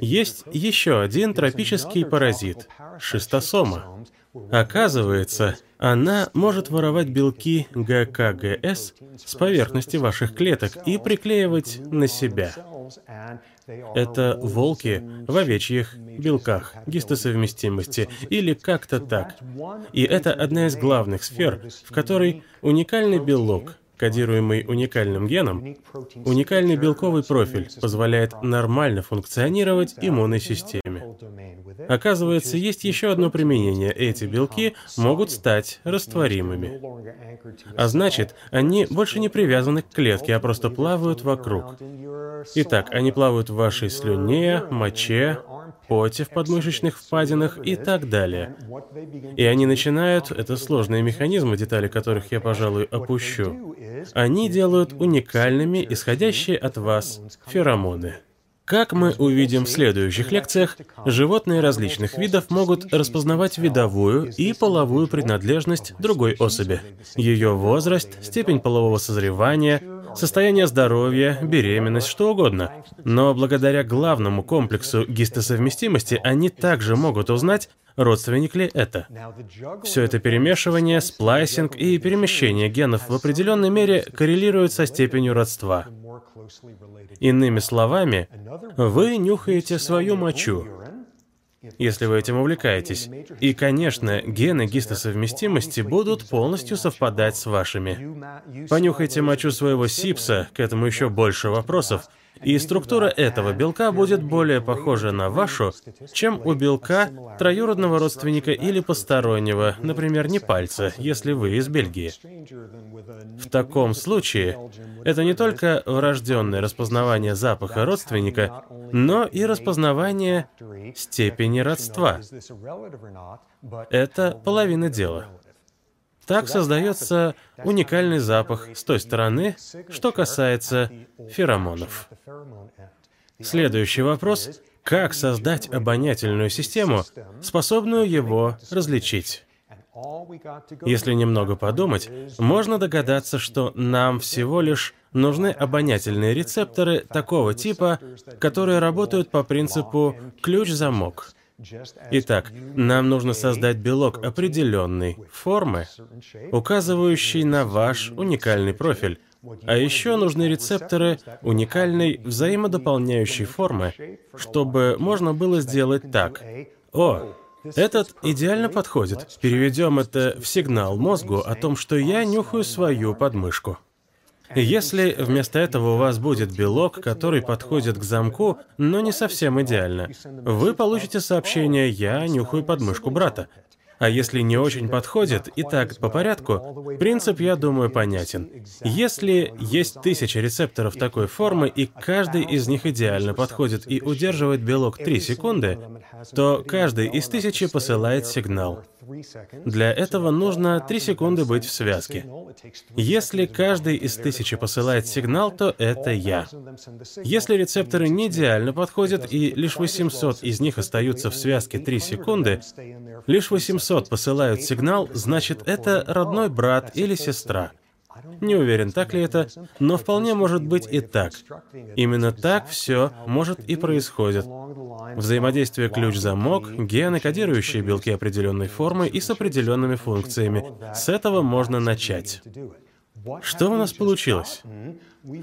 Есть еще один тропический паразит — шистосома. Оказывается, Она может воровать белки ГКГС с поверхности ваших клеток и приклеивать на себя. Это волки в овечьих белках, гистосовместимости или как-то так. И это одна из главных сфер, в которой уникальный белок кодируемый уникальным геном, уникальный белковый профиль позволяет нормально функционировать иммунной системе. Оказывается, есть еще одно применение. Эти белки могут стать растворимыми. А значит, они больше не привязаны к клетке, а просто плавают вокруг. Итак, они плавают в вашей слюне, моче, поте в подмышечных впадинах и так далее. И они начинают, это сложные механизмы, детали которых я, пожалуй, опущу, они делают уникальными исходящие от вас феромоны. Как мы увидим в следующих лекциях, животные различных видов могут распознавать видовую и половую принадлежность другой особи, ее возраст, степень полового созревания, состояние здоровья, беременность, что угодно. Но благодаря главному комплексу гистосовместимости они также могут узнать, родственник ли это. Все это перемешивание, сплайсинг и перемещение генов в определенной мере коррелируют со степенью родства. Иными словами, вы нюхаете свою мочу, если вы этим увлекаетесь. И, конечно, гены гистосовместимости будут полностью совпадать с вашими. Понюхайте мочу своего сибса, к этому еще больше вопросов, и структура этого белка будет более похожа на вашу, чем у белка троюродного родственника или постороннего, например, не пальца, если вы из Бельгии. В таком случае это не только врожденное распознавание запаха родственника, но и распознавание степени родства. Это половина дела. Так создается уникальный запах с той стороны, что касается феромонов. Следующий вопрос – как создать обонятельную систему, способную его различить? Если немного подумать, можно догадаться, что нам всего лишь нужны обонятельные рецепторы такого типа, которые работают по принципу «ключ-замок». Итак, нам нужно создать белок определенной формы, указывающий на ваш уникальный профиль. А еще нужны рецепторы уникальной взаимодополняющей формы, чтобы можно было сделать так. О, этот идеально подходит. Переведем это в сигнал мозгу о том, что я нюхаю свою подмышку. Если вместо этого у вас будет белок, который подходит к замку, но не совсем идеально, вы получите сообщение «Я нюхаю подмышку брата». А если не очень подходит, и так по порядку, принцип, я думаю, понятен. Если есть тысяча рецепторов такой формы, и каждый из них идеально подходит и удерживает белок 3 секунды, то каждый из тысячи посылает сигнал. Для этого нужно 3 секунды быть в связке. Если каждый из тысячи посылает сигнал, то это я. Если рецепторы не идеально подходят и лишь 800 из них остаются в связке 3 секунды, лишь 800 посылают сигнал, значит это родной брат или сестра. Не уверен, так ли это, но вполне может быть и так. Именно так все может и происходит. Взаимодействие ключ-замок, гены, кодирующие белки определенной формы и с определенными функциями. С этого можно начать. Что у нас получилось?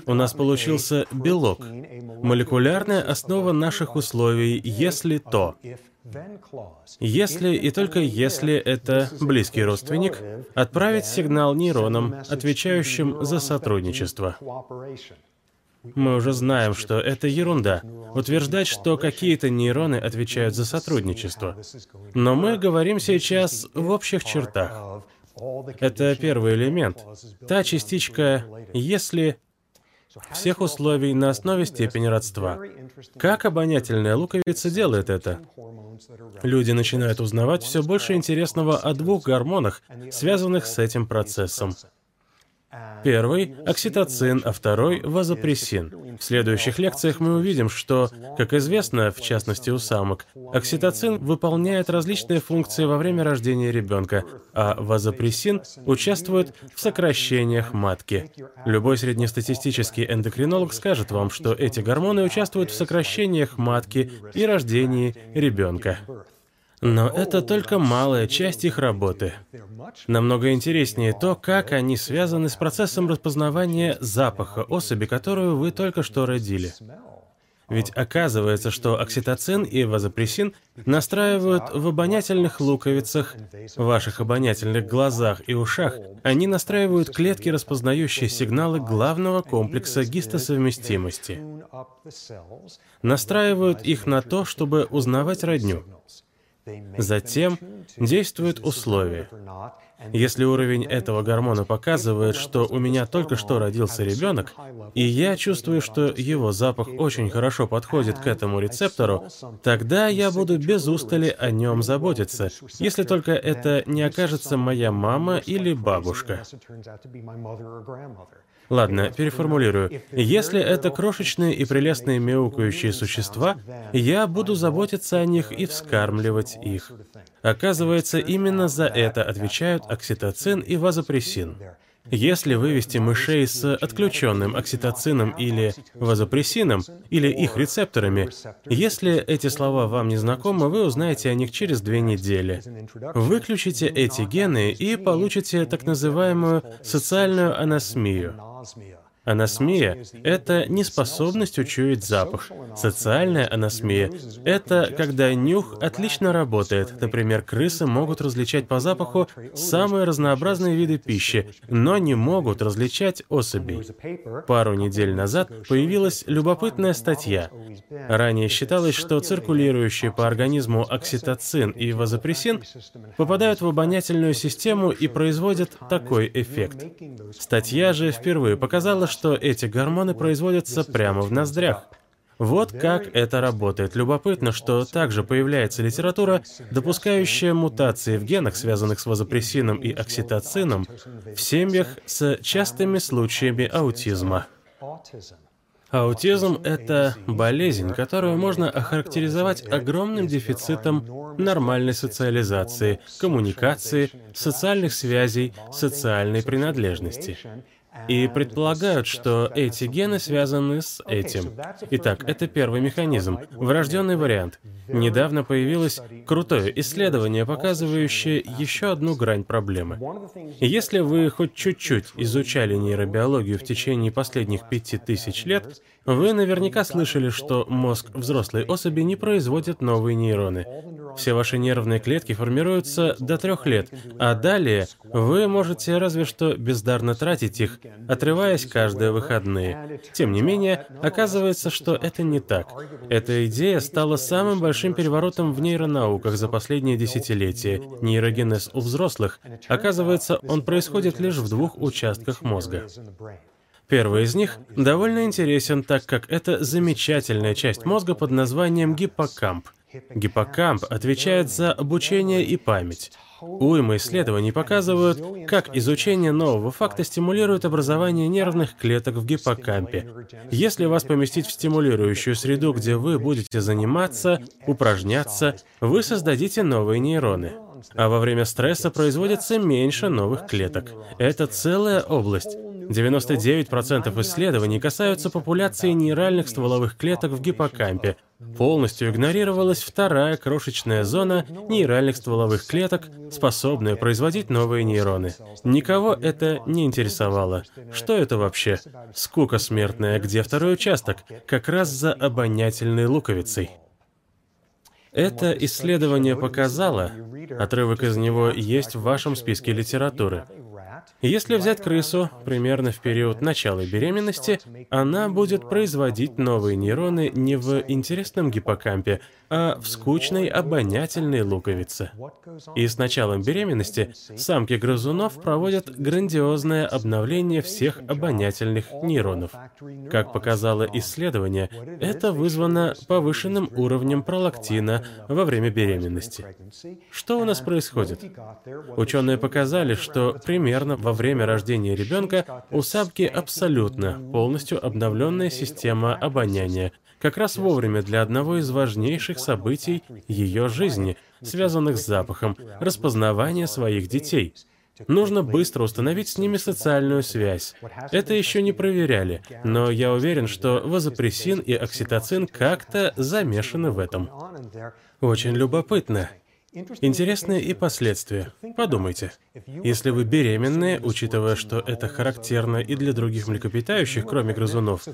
У нас получился белок. Молекулярная основа наших условий, если то. Если и только если это близкий родственник, отправить сигнал нейронам, отвечающим за сотрудничество. Мы уже знаем, что это ерунда. Утверждать, что какие-то нейроны отвечают за сотрудничество. Но мы говорим сейчас в общих чертах. Это первый элемент. Та частичка «если» всех условий на основе степени родства. Как обонятельная луковица делает это? Люди начинают узнавать все больше интересного о двух гормонах, связанных с этим процессом. Первый — окситоцин, а второй — вазопрессин. В следующих лекциях мы увидим, что, как известно, в частности у самок, окситоцин выполняет различные функции во время рождения ребенка, а вазопрессин участвует в сокращениях матки. Любой среднестатистический эндокринолог скажет вам, что эти гормоны участвуют в сокращениях матки и рождении ребенка. Но это только малая часть их работы. Намного интереснее то, как они связаны с процессом распознавания запаха особи, которую вы только что родили. Ведь оказывается, что окситоцин и вазопрессин настраивают в обонятельных луковицах, ваших обонятельных глазах и ушах, они настраивают клетки, распознающие сигналы главного комплекса гистосовместимости. Настраивают их на то, чтобы узнавать родню. Затем действуют условия. Если уровень этого гормона показывает, что у меня только что родился ребенок, и я чувствую, что его запах очень хорошо подходит к этому рецептору, тогда я буду без устали о нем заботиться, если только это не окажется моя мама или бабушка. Ладно, переформулирую. Если это крошечные и прелестные мяукающие существа, я буду заботиться о них и вскармливать их. Оказывается, именно за это отвечают окситоцин и вазопрессин. Если вывести мышей с отключенным окситоцином или вазопрессином, или их рецепторами, если эти слова вам не знакомы, вы узнаете о них через две недели. Выключите эти гены и получите так называемую социальную анасмию. Анасмия — это неспособность учуять запах. Социальная анасмия — это когда нюх отлично работает. Например, крысы могут различать по запаху самые разнообразные виды пищи, но не могут различать особей. Пару недель назад появилась любопытная статья. Ранее считалось, что циркулирующие по организму окситоцин и вазопрессин попадают в обонятельную систему и производят такой эффект. Статья же впервые показала, что что эти гормоны производятся прямо в ноздрях. Вот как это работает. Любопытно, что также появляется литература, допускающая мутации в генах, связанных с вазопрессином и окситоцином, в семьях с частыми случаями аутизма. Аутизм — это болезнь, которую можно охарактеризовать огромным дефицитом нормальной социализации, коммуникации, социальных связей, социальной принадлежности и предполагают, что эти гены связаны с этим. Итак, это первый механизм, врожденный вариант. Недавно появилось крутое исследование, показывающее еще одну грань проблемы. Если вы хоть чуть-чуть изучали нейробиологию в течение последних пяти тысяч лет, вы наверняка слышали, что мозг взрослой особи не производит новые нейроны. Все ваши нервные клетки формируются до трех лет, а далее вы можете разве что бездарно тратить их, отрываясь каждые выходные. Тем не менее, оказывается, что это не так. Эта идея стала самым большим переворотом в нейронауках за последние десятилетия. Нейрогенез у взрослых, оказывается, он происходит лишь в двух участках мозга. Первый из них довольно интересен, так как это замечательная часть мозга под названием гиппокамп. Гиппокамп отвечает за обучение и память. Уйма исследований показывают, как изучение нового факта стимулирует образование нервных клеток в гиппокампе. Если вас поместить в стимулирующую среду, где вы будете заниматься, упражняться, вы создадите новые нейроны. А во время стресса производится меньше новых клеток. Это целая область. 99% исследований касаются популяции нейральных стволовых клеток в гиппокампе. Полностью игнорировалась вторая крошечная зона нейральных стволовых клеток, способная производить новые нейроны. Никого это не интересовало. Что это вообще? Скука смертная, где второй участок? Как раз за обонятельной луковицей. Это исследование показало, отрывок из него есть в вашем списке литературы, если взять крысу, примерно в период начала беременности, она будет производить новые нейроны не в интересном гиппокампе, а в скучной обонятельной луковице. И с началом беременности самки грызунов проводят грандиозное обновление всех обонятельных нейронов. Как показало исследование, это вызвано повышенным уровнем пролактина во время беременности. Что у нас происходит? Ученые показали, что примерно во время рождения ребенка у самки абсолютно полностью обновленная система обоняния, как раз вовремя для одного из важнейших событий ее жизни, связанных с запахом, распознавания своих детей. Нужно быстро установить с ними социальную связь. Это еще не проверяли, но я уверен, что вазопрессин и окситоцин как-то замешаны в этом. Очень любопытно. Интересные и последствия. Подумайте. Если вы беременны, учитывая, что это характерно и для других млекопитающих, кроме грызунов,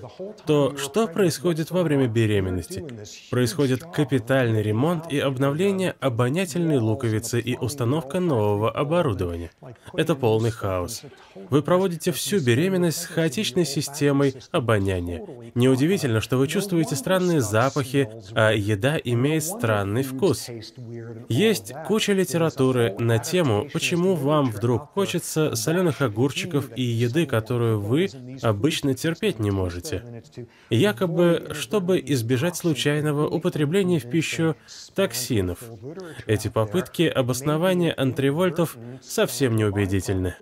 то что происходит во время беременности? Происходит капитальный ремонт и обновление обонятельной луковицы и установка нового оборудования. Это полный хаос. Вы проводите всю беременность с хаотичной системой обоняния. Неудивительно, что вы чувствуете странные запахи, а еда имеет странный вкус. Есть куча литературы на тему, почему вам вдруг хочется соленых огурчиков и еды, которую вы обычно терпеть не можете. Якобы, чтобы избежать случайного употребления в пищу токсинов. Эти попытки обоснования антривольтов совсем неубедительны.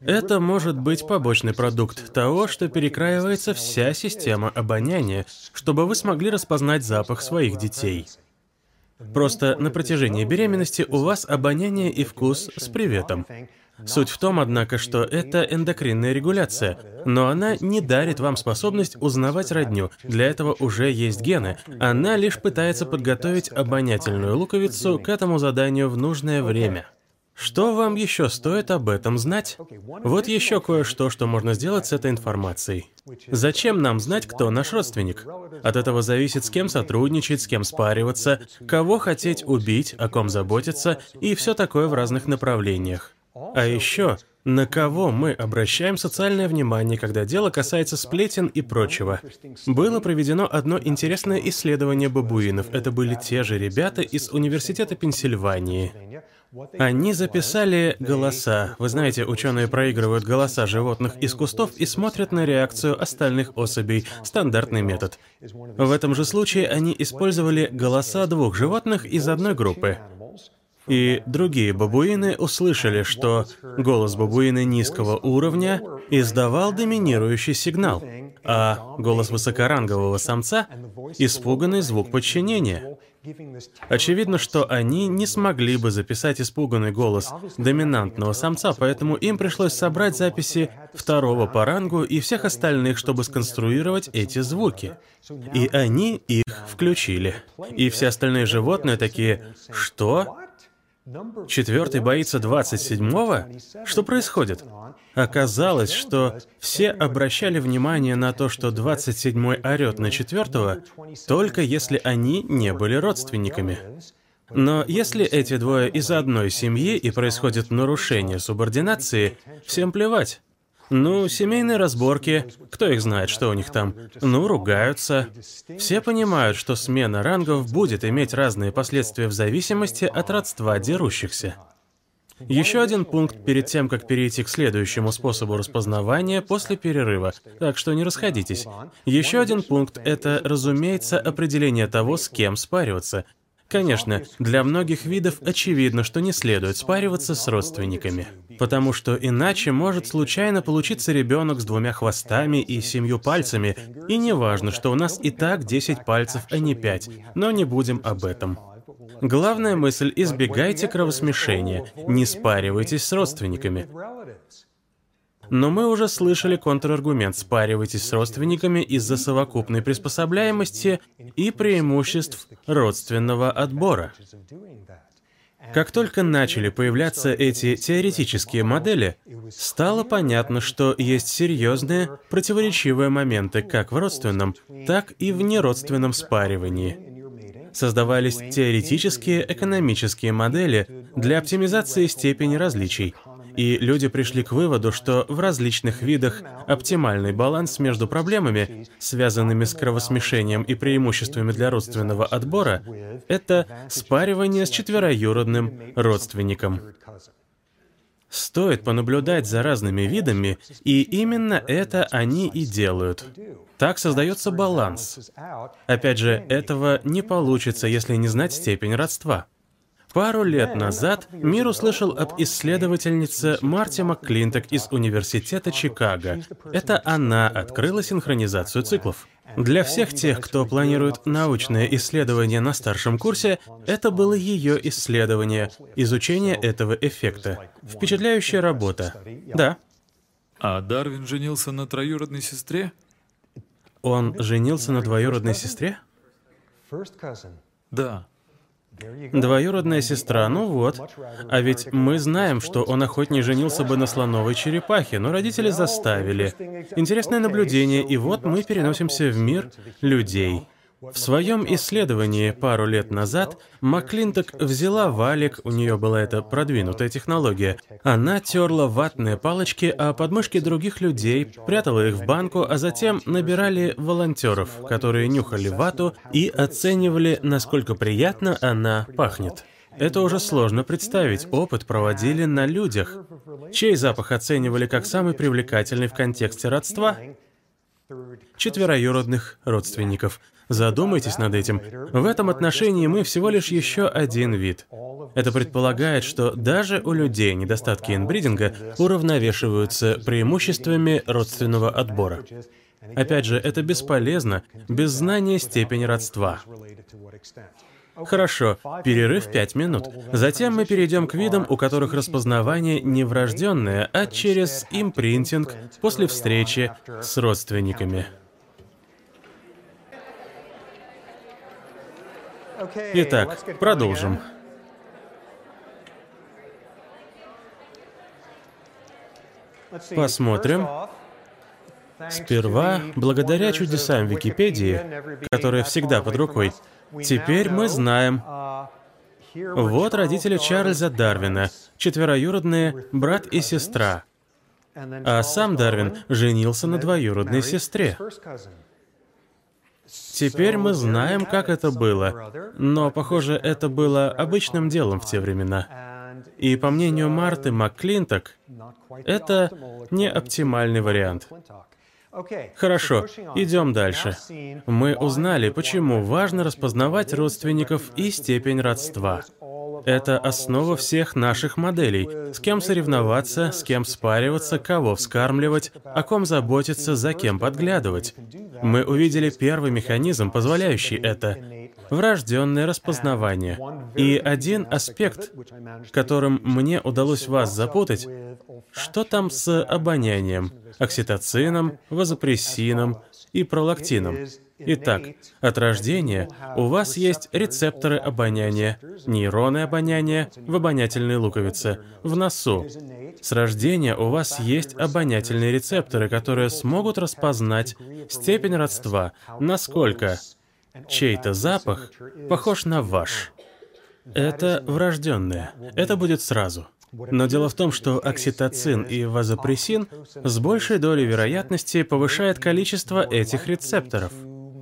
Это может быть побочный продукт того, что перекраивается вся система обоняния, чтобы вы смогли распознать запах своих детей. Просто на протяжении беременности у вас обоняние и вкус с приветом. Суть в том, однако, что это эндокринная регуляция, но она не дарит вам способность узнавать родню. Для этого уже есть гены. Она лишь пытается подготовить обонятельную луковицу к этому заданию в нужное время. Что вам еще стоит об этом знать? Вот еще кое-что, что можно сделать с этой информацией. Зачем нам знать, кто наш родственник? От этого зависит, с кем сотрудничать, с кем спариваться, кого хотеть убить, о ком заботиться и все такое в разных направлениях. А еще, на кого мы обращаем социальное внимание, когда дело касается сплетен и прочего. Было проведено одно интересное исследование бабуинов. Это были те же ребята из Университета Пенсильвании. Они записали голоса. Вы знаете, ученые проигрывают голоса животных из кустов и смотрят на реакцию остальных особей. Стандартный метод. В этом же случае они использовали голоса двух животных из одной группы. И другие бабуины услышали, что голос бабуины низкого уровня издавал доминирующий сигнал, а голос высокорангового самца — испуганный звук подчинения. Очевидно, что они не смогли бы записать испуганный голос доминантного самца, поэтому им пришлось собрать записи второго по рангу и всех остальных, чтобы сконструировать эти звуки. И они их включили. И все остальные животные такие «Что? Четвертый боится 27-го? Что происходит? Оказалось, что все обращали внимание на то, что 27-й орет на четвертого, только если они не были родственниками. Но если эти двое из одной семьи и происходит нарушение субординации, всем плевать. Ну, семейные разборки, кто их знает, что у них там. Ну, ругаются. Все понимают, что смена рангов будет иметь разные последствия в зависимости от родства дерущихся. Еще один пункт перед тем, как перейти к следующему способу распознавания после перерыва, так что не расходитесь. Еще один пункт — это, разумеется, определение того, с кем спариваться. Конечно, для многих видов очевидно, что не следует спариваться с родственниками, потому что иначе может случайно получиться ребенок с двумя хвостами и семью пальцами, и не важно, что у нас и так 10 пальцев, а не 5, но не будем об этом. Главная мысль – избегайте кровосмешения, не спаривайтесь с родственниками. Но мы уже слышали контраргумент «спаривайтесь с родственниками из-за совокупной приспособляемости и преимуществ родственного отбора». Как только начали появляться эти теоретические модели, стало понятно, что есть серьезные противоречивые моменты как в родственном, так и в неродственном спаривании. Создавались теоретические экономические модели для оптимизации степени различий – и люди пришли к выводу, что в различных видах оптимальный баланс между проблемами, связанными с кровосмешением и преимуществами для родственного отбора, это спаривание с четвероюродным родственником. Стоит понаблюдать за разными видами, и именно это они и делают. Так создается баланс. Опять же, этого не получится, если не знать степень родства. Пару лет назад мир услышал об исследовательнице Марте МакКлинток из Университета Чикаго. Это она открыла синхронизацию циклов. Для всех тех, кто планирует научное исследование на старшем курсе, это было ее исследование, изучение этого эффекта. Впечатляющая работа. Да. А Дарвин женился на троюродной сестре? Он женился на двоюродной сестре? Да. Двоюродная сестра, ну вот. А ведь мы знаем, что он охотнее женился бы на слоновой черепахе, но родители заставили. Интересное наблюдение, и вот мы переносимся в мир людей. В своем исследовании пару лет назад Маклинток взяла валик, у нее была эта продвинутая технология. Она терла ватные палочки о подмышки других людей, прятала их в банку, а затем набирали волонтеров, которые нюхали вату и оценивали, насколько приятно она пахнет. Это уже сложно представить. Опыт проводили на людях. Чей запах оценивали как самый привлекательный в контексте родства? Четвероюродных родственников. Задумайтесь над этим. В этом отношении мы всего лишь еще один вид. Это предполагает, что даже у людей недостатки инбридинга уравновешиваются преимуществами родственного отбора. Опять же, это бесполезно без знания степени родства. Хорошо, перерыв 5 минут. Затем мы перейдем к видам, у которых распознавание не врожденное, а через импринтинг после встречи с родственниками. Итак, продолжим. Посмотрим. Сперва, благодаря чудесам Википедии, которая всегда под рукой, теперь мы знаем, вот родители Чарльза Дарвина, четвероюродные брат и сестра. А сам Дарвин женился на двоюродной сестре. Теперь мы знаем, как это было, но, похоже, это было обычным делом в те времена. И по мнению Марты МакКлинток, это не оптимальный вариант. Хорошо, идем дальше. Мы узнали, почему важно распознавать родственников и степень родства. Это основа всех наших моделей. С кем соревноваться, с кем спариваться, кого вскармливать, о ком заботиться, за кем подглядывать. Мы увидели первый механизм, позволяющий это — врожденное распознавание. И один аспект, которым мне удалось вас запутать, что там с обонянием, окситоцином, вазопрессином и пролактином? Итак, от рождения у вас есть рецепторы обоняния, нейроны обоняния в обонятельной луковице, в носу. С рождения у вас есть обонятельные рецепторы, которые смогут распознать степень родства, насколько чей-то запах похож на ваш. Это врожденное. Это будет сразу. Но дело в том, что окситоцин и вазопрессин с большей долей вероятности повышает количество этих рецепторов.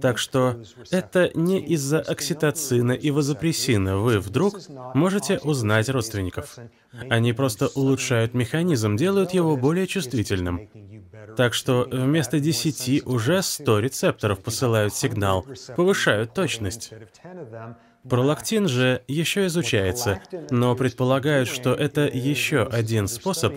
Так что это не из-за окситоцина и вазопрессина вы вдруг можете узнать родственников. Они просто улучшают механизм, делают его более чувствительным. Так что вместо 10 уже 100 рецепторов посылают сигнал, повышают точность. Пролактин же еще изучается, но предполагают, что это еще один способ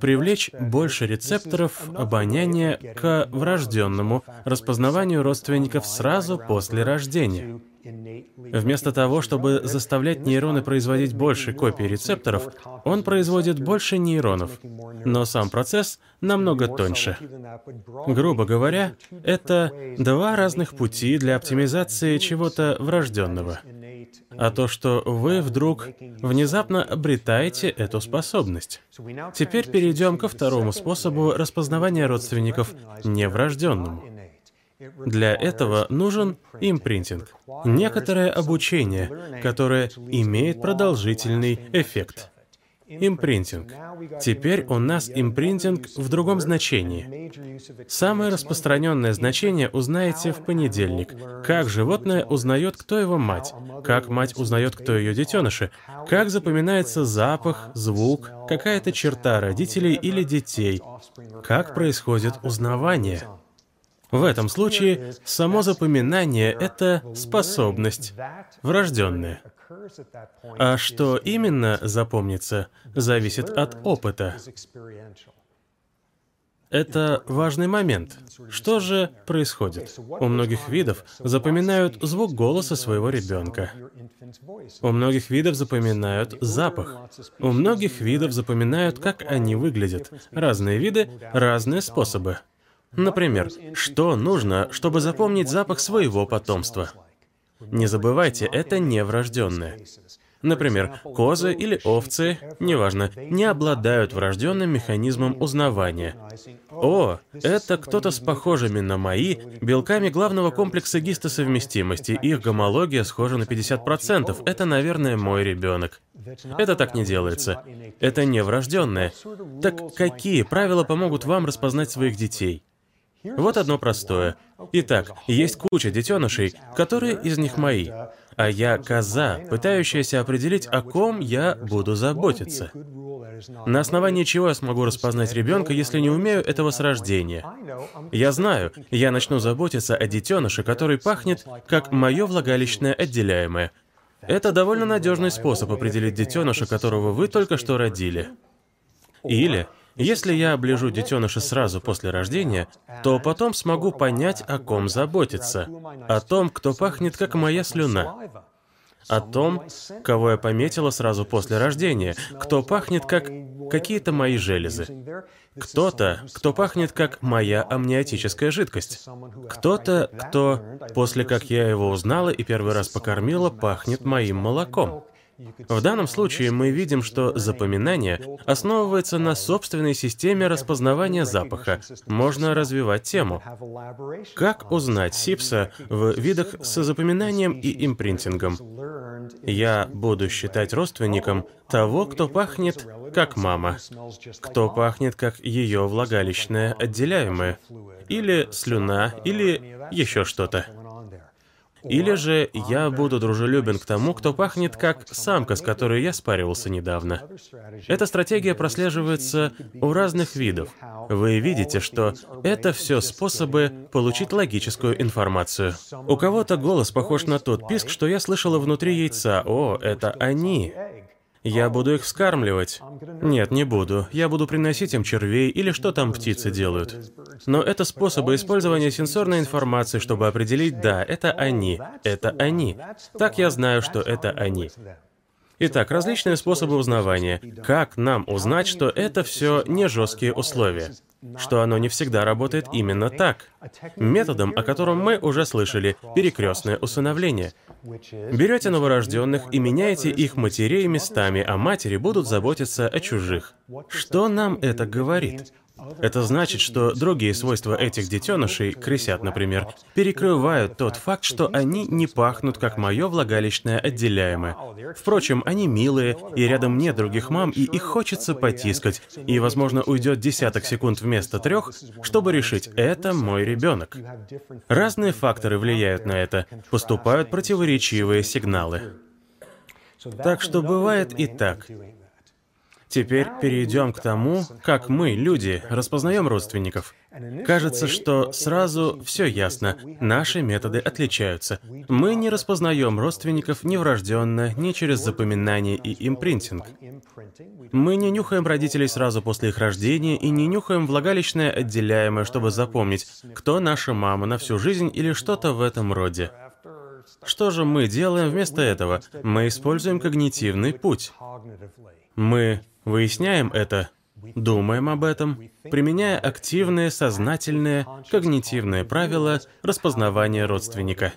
привлечь больше рецепторов обоняния к врожденному распознаванию родственников сразу после рождения. Вместо того, чтобы заставлять нейроны производить больше копий рецепторов, он производит больше нейронов, но сам процесс намного тоньше. Грубо говоря, это два разных пути для оптимизации чего-то врожденного. А то, что вы вдруг внезапно обретаете эту способность. Теперь перейдем ко второму способу распознавания родственников, неврожденному. Для этого нужен импринтинг, некоторое обучение, которое имеет продолжительный эффект. Импринтинг. Теперь у нас импринтинг в другом значении. Самое распространенное значение узнаете в понедельник. Как животное узнает, кто его мать, как мать узнает, кто ее детеныши, как запоминается запах, звук, какая-то черта родителей или детей, как происходит узнавание. В этом случае само запоминание — это способность, врожденная. А что именно запомнится, зависит от опыта. Это важный момент. Что же происходит? У многих видов запоминают звук голоса своего ребенка. У многих видов запоминают запах. У многих видов запоминают, как они выглядят. Разные виды, разные способы. Например, что нужно, чтобы запомнить запах своего потомства? Не забывайте, это не врожденное. Например, козы или овцы, неважно, не обладают врожденным механизмом узнавания. О, это кто-то с похожими на мои белками главного комплекса гистосовместимости. Их гомология схожа на 50%. Это, наверное, мой ребенок. Это так не делается. Это не врожденное. Так какие правила помогут вам распознать своих детей? Вот одно простое. Итак, есть куча детенышей, которые из них мои а я коза, пытающаяся определить, о ком я буду заботиться. На основании чего я смогу распознать ребенка, если не умею этого с рождения? Я знаю, я начну заботиться о детеныше, который пахнет, как мое влагалищное отделяемое. Это довольно надежный способ определить детеныша, которого вы только что родили. Или если я оближу детеныша сразу после рождения, то потом смогу понять, о ком заботиться. О том, кто пахнет, как моя слюна. О том, кого я пометила сразу после рождения, кто пахнет, как какие-то мои железы. Кто-то, кто пахнет, как моя амниотическая жидкость. Кто-то, кто, после как я его узнала и первый раз покормила, пахнет моим молоком. В данном случае мы видим, что запоминание основывается на собственной системе распознавания запаха. Можно развивать тему. Как узнать сипса в видах с запоминанием и импринтингом? Я буду считать родственником того, кто пахнет как мама, кто пахнет как ее влагалищное отделяемое, или слюна, или еще что-то. Или же я буду дружелюбен к тому, кто пахнет как самка, с которой я спаривался недавно. Эта стратегия прослеживается у разных видов. Вы видите, что это все способы получить логическую информацию. У кого-то голос похож на тот писк, что я слышала внутри яйца. О, это они. Я буду их вскармливать. Нет, не буду. Я буду приносить им червей или что там птицы делают. Но это способы использования сенсорной информации, чтобы определить, да, это они, это они. Так я знаю, что это они. Итак, различные способы узнавания. Как нам узнать, что это все не жесткие условия? Что оно не всегда работает именно так? Методом, о котором мы уже слышали, перекрестное усыновление – Берете новорожденных и меняете их матерей местами, а матери будут заботиться о чужих. Что нам это говорит? Это значит, что другие свойства этих детенышей, крысят, например, перекрывают тот факт, что они не пахнут, как мое влагалищное отделяемое. Впрочем, они милые, и рядом нет других мам, и их хочется потискать, и, возможно, уйдет десяток секунд вместо трех, чтобы решить, это мой ребенок. Разные факторы влияют на это, поступают противоречивые сигналы. Так что бывает и так. Теперь перейдем к тому, как мы, люди, распознаем родственников. Кажется, что сразу все ясно. Наши методы отличаются. Мы не распознаем родственников ни врожденно, ни через запоминание и импринтинг. Мы не нюхаем родителей сразу после их рождения и не нюхаем влагалищное отделяемое, чтобы запомнить, кто наша мама на всю жизнь или что-то в этом роде. Что же мы делаем вместо этого? Мы используем когнитивный путь. Мы Выясняем это, думаем об этом, применяя активные, сознательные, когнитивные правила распознавания родственника.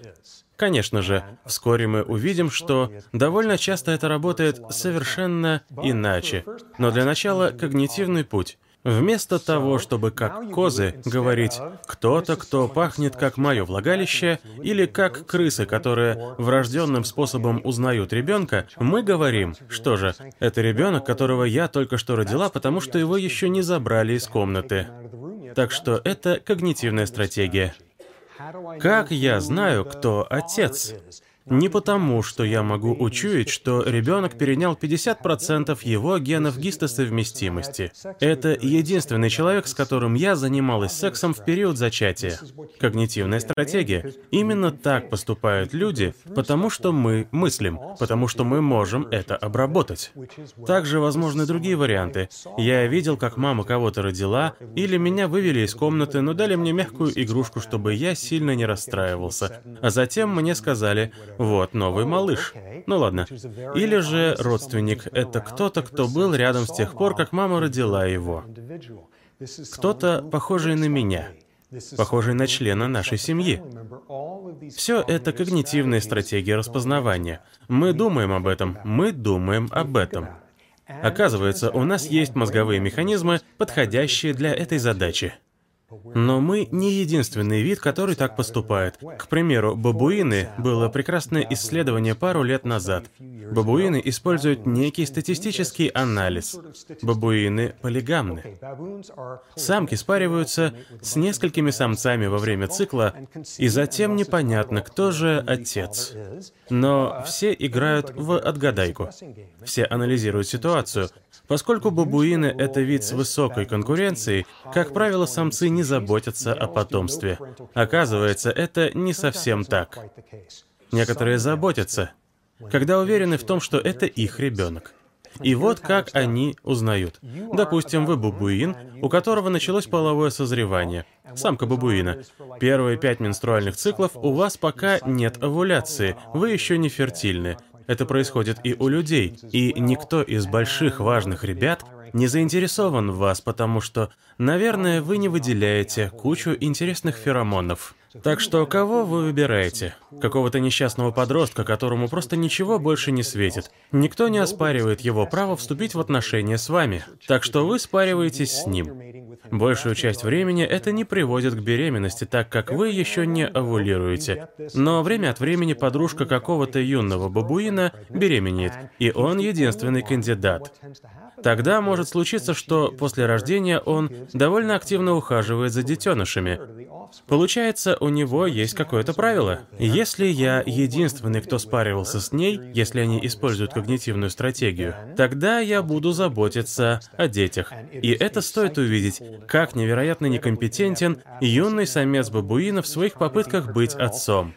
Конечно же, вскоре мы увидим, что довольно часто это работает совершенно иначе. Но для начала когнитивный путь. Вместо того, чтобы как козы говорить «кто-то, кто пахнет как мое влагалище» или как крысы, которые врожденным способом узнают ребенка, мы говорим, что же, это ребенок, которого я только что родила, потому что его еще не забрали из комнаты. Так что это когнитивная стратегия. Как я знаю, кто отец? Не потому, что я могу учуять, что ребенок перенял 50% его генов гистосовместимости. Это единственный человек, с которым я занималась сексом в период зачатия. Когнитивная стратегия. Именно так поступают люди, потому что мы мыслим, потому что мы можем это обработать. Также возможны другие варианты. Я видел, как мама кого-то родила, или меня вывели из комнаты, но дали мне мягкую игрушку, чтобы я сильно не расстраивался. А затем мне сказали, вот, новый малыш. Ну ладно. Или же родственник — это кто-то, кто был рядом с тех пор, как мама родила его. Кто-то, похожий на меня, похожий на члена нашей семьи. Все это когнитивные стратегии распознавания. Мы думаем об этом, мы думаем об этом. Оказывается, у нас есть мозговые механизмы, подходящие для этой задачи. Но мы не единственный вид, который так поступает. К примеру, бабуины было прекрасное исследование пару лет назад. Бабуины используют некий статистический анализ. Бабуины полигамны. Самки спариваются с несколькими самцами во время цикла, и затем непонятно, кто же отец. Но все играют в отгадайку. Все анализируют ситуацию, Поскольку бабуины — это вид с высокой конкуренцией, как правило, самцы не заботятся о потомстве. Оказывается, это не совсем так. Некоторые заботятся, когда уверены в том, что это их ребенок. И вот как они узнают. Допустим, вы бабуин, у которого началось половое созревание. Самка бабуина. Первые пять менструальных циклов у вас пока нет овуляции, вы еще не фертильны. Это происходит и у людей. И никто из больших важных ребят не заинтересован в вас, потому что, наверное, вы не выделяете кучу интересных феромонов. Так что кого вы выбираете? Какого-то несчастного подростка, которому просто ничего больше не светит. Никто не оспаривает его право вступить в отношения с вами. Так что вы спариваетесь с ним. Большую часть времени это не приводит к беременности, так как вы еще не овулируете. Но время от времени подружка какого-то юного бабуина беременеет, и он единственный кандидат. Тогда может случиться, что после рождения он довольно активно ухаживает за детенышами. Получается, у него есть какое-то правило. Если я единственный, кто спаривался с ней, если они используют когнитивную стратегию, тогда я буду заботиться о детях. И это стоит увидеть, как невероятно некомпетентен юный самец бабуина в своих попытках быть отцом.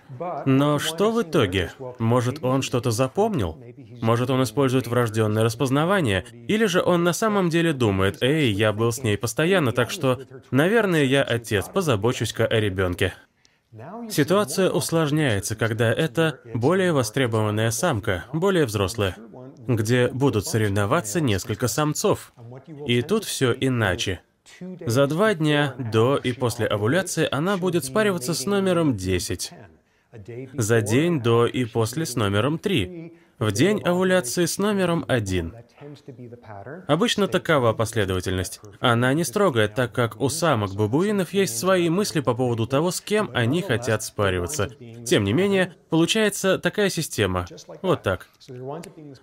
Но что в итоге? Может, он что-то запомнил? Может, он использует врожденное распознавание? Или же он на самом деле думает, «Эй, я был с ней постоянно, так что, наверное, я отец, позабочусь-ка о ребенке». Ситуация усложняется, когда это более востребованная самка, более взрослая, где будут соревноваться несколько самцов. И тут все иначе. За два дня до и после овуляции она будет спариваться с номером 10. За день до и после с номером 3. В день овуляции с номером 1. Обычно такова последовательность. Она не строгая, так как у самок бабуинов есть свои мысли по поводу того, с кем они хотят спариваться. Тем не менее, получается такая система. Вот так.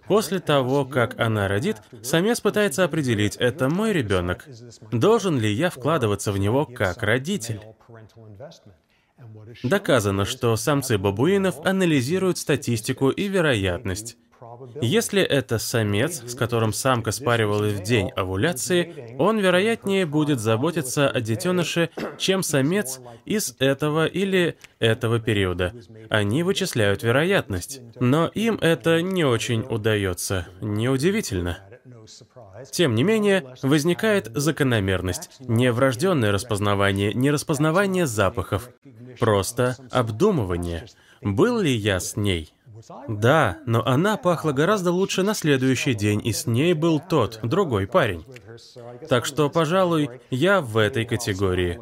После того, как она родит, самец пытается определить, это мой ребенок. Должен ли я вкладываться в него как родитель? Доказано, что самцы бабуинов анализируют статистику и вероятность. Если это самец, с которым самка спаривалась в день овуляции, он, вероятнее, будет заботиться о детеныше, чем самец из этого или этого периода. Они вычисляют вероятность, но им это не очень удается. Неудивительно. Тем не менее, возникает закономерность. Не врожденное распознавание, не распознавание запахов. Просто обдумывание. Был ли я с ней? Да, но она пахла гораздо лучше на следующий день, и с ней был тот, другой парень. Так что, пожалуй, я в этой категории.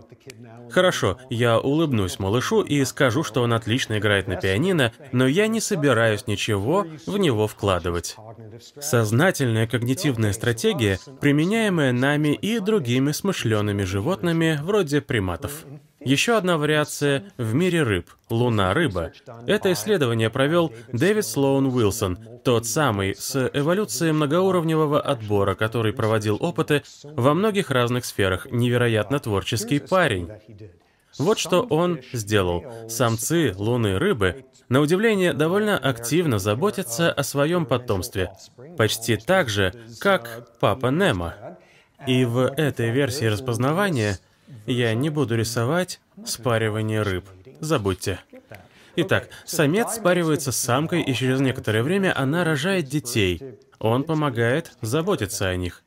Хорошо, я улыбнусь малышу и скажу, что он отлично играет на пианино, но я не собираюсь ничего в него вкладывать. Сознательная когнитивная стратегия, применяемая нами и другими смышленными животными, вроде приматов. Еще одна вариация в мире рыб – луна-рыба. Это исследование провел Дэвид Слоун Уилсон, тот самый с эволюцией многоуровневого отбора, который проводил опыты во многих разных сферах, невероятно творческий парень. Вот что он сделал. Самцы луны рыбы, на удивление, довольно активно заботятся о своем потомстве. Почти так же, как папа Немо. И в этой версии распознавания я не буду рисовать спаривание рыб. Забудьте. Итак, самец спаривается с самкой, и через некоторое время она рожает детей. Он помогает заботиться о них.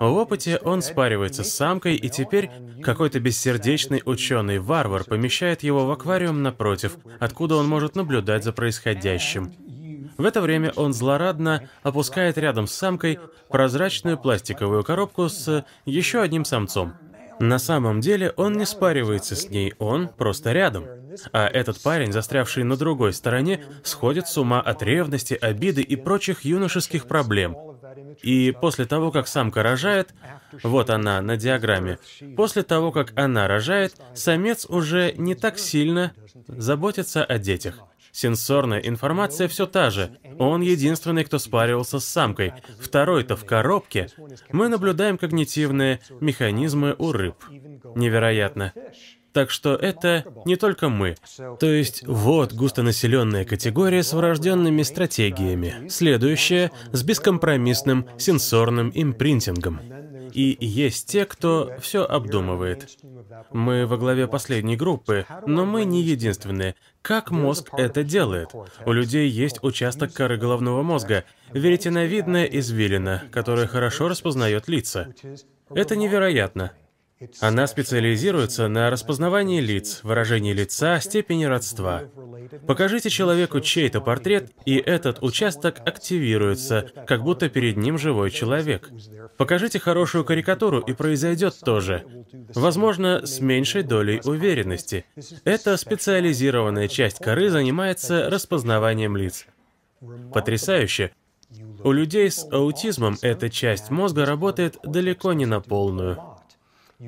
В опыте он спаривается с самкой, и теперь какой-то бессердечный ученый-варвар помещает его в аквариум напротив, откуда он может наблюдать за происходящим. В это время он злорадно опускает рядом с самкой прозрачную пластиковую коробку с еще одним самцом. На самом деле он не спаривается с ней, он просто рядом. А этот парень, застрявший на другой стороне, сходит с ума от ревности, обиды и прочих юношеских проблем. И после того, как самка рожает, вот она на диаграмме, после того, как она рожает, самец уже не так сильно заботится о детях. Сенсорная информация все та же. Он единственный, кто спаривался с самкой. Второй-то в коробке. Мы наблюдаем когнитивные механизмы у рыб. Невероятно. Так что это не только мы. То есть вот густонаселенная категория с врожденными стратегиями. Следующая — с бескомпромиссным сенсорным импринтингом. И есть те, кто все обдумывает. Мы во главе последней группы, но мы не единственные. Как мозг это делает? У людей есть участок коры головного мозга, веретеновидная извилина, которая хорошо распознает лица. Это невероятно. Она специализируется на распознавании лиц, выражении лица, степени родства. Покажите человеку чей-то портрет, и этот участок активируется, как будто перед ним живой человек. Покажите хорошую карикатуру, и произойдет то же. Возможно, с меньшей долей уверенности. Эта специализированная часть коры занимается распознаванием лиц. Потрясающе. У людей с аутизмом эта часть мозга работает далеко не на полную.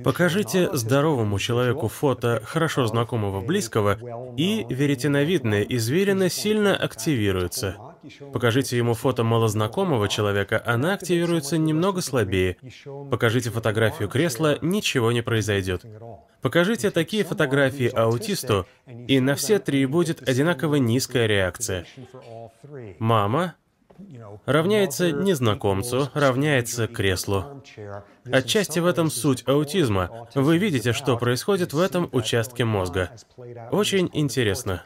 Покажите здоровому человеку фото хорошо знакомого близкого, и веретеновидная извилина сильно активируется. Покажите ему фото малознакомого человека, она активируется немного слабее. Покажите фотографию кресла, ничего не произойдет. Покажите такие фотографии аутисту, и на все три будет одинаково низкая реакция. Мама, равняется незнакомцу, равняется креслу. Отчасти в этом суть аутизма. Вы видите, что происходит в этом участке мозга. Очень интересно.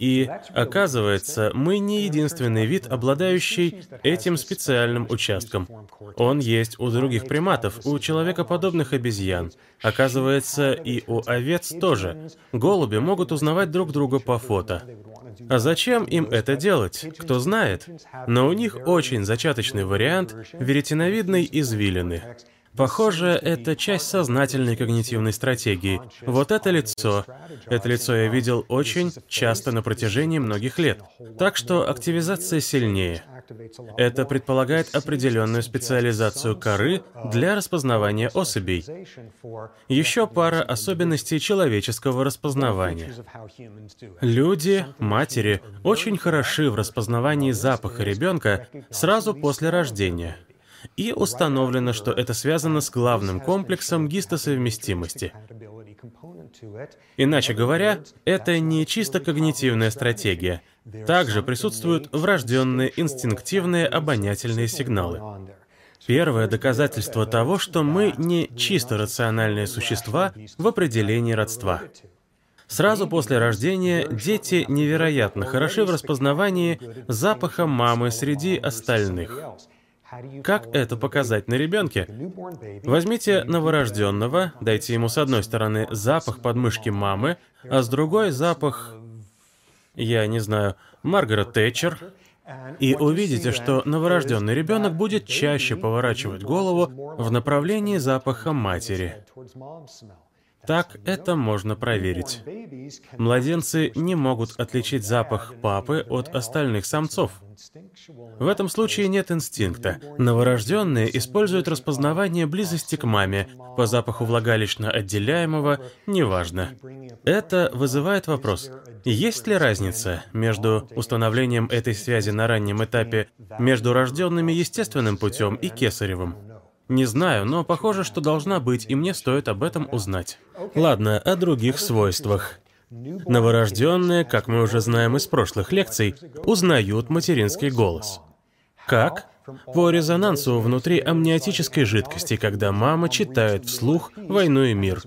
И оказывается, мы не единственный вид, обладающий этим специальным участком. Он есть у других приматов, у человекоподобных обезьян. Оказывается, и у овец тоже. Голуби могут узнавать друг друга по фото. А зачем им это делать? Кто знает. Но у них очень зачаточный вариант веретеновидной извилины. Похоже, это часть сознательной когнитивной стратегии. Вот это лицо. Это лицо я видел очень часто на протяжении многих лет. Так что активизация сильнее. Это предполагает определенную специализацию коры для распознавания особей. Еще пара особенностей человеческого распознавания. Люди, матери, очень хороши в распознавании запаха ребенка сразу после рождения и установлено, что это связано с главным комплексом гистосовместимости. Иначе говоря, это не чисто когнитивная стратегия. Также присутствуют врожденные инстинктивные обонятельные сигналы. Первое доказательство того, что мы не чисто рациональные существа в определении родства. Сразу после рождения дети невероятно хороши в распознавании запаха мамы среди остальных. Как это показать на ребенке? Возьмите новорожденного, дайте ему с одной стороны запах подмышки мамы, а с другой запах, я не знаю, Маргарет Тэтчер, и увидите, что новорожденный ребенок будет чаще поворачивать голову в направлении запаха матери. Так это можно проверить. Младенцы не могут отличить запах папы от остальных самцов. В этом случае нет инстинкта. Новорожденные используют распознавание близости к маме по запаху влагалищно отделяемого, неважно. Это вызывает вопрос, есть ли разница между установлением этой связи на раннем этапе между рожденными естественным путем и кесаревым? Не знаю, но похоже, что должна быть, и мне стоит об этом узнать. Ладно, о других свойствах. Новорожденные, как мы уже знаем из прошлых лекций, узнают материнский голос. Как? По резонансу внутри амниотической жидкости, когда мама читает вслух «Войну и мир».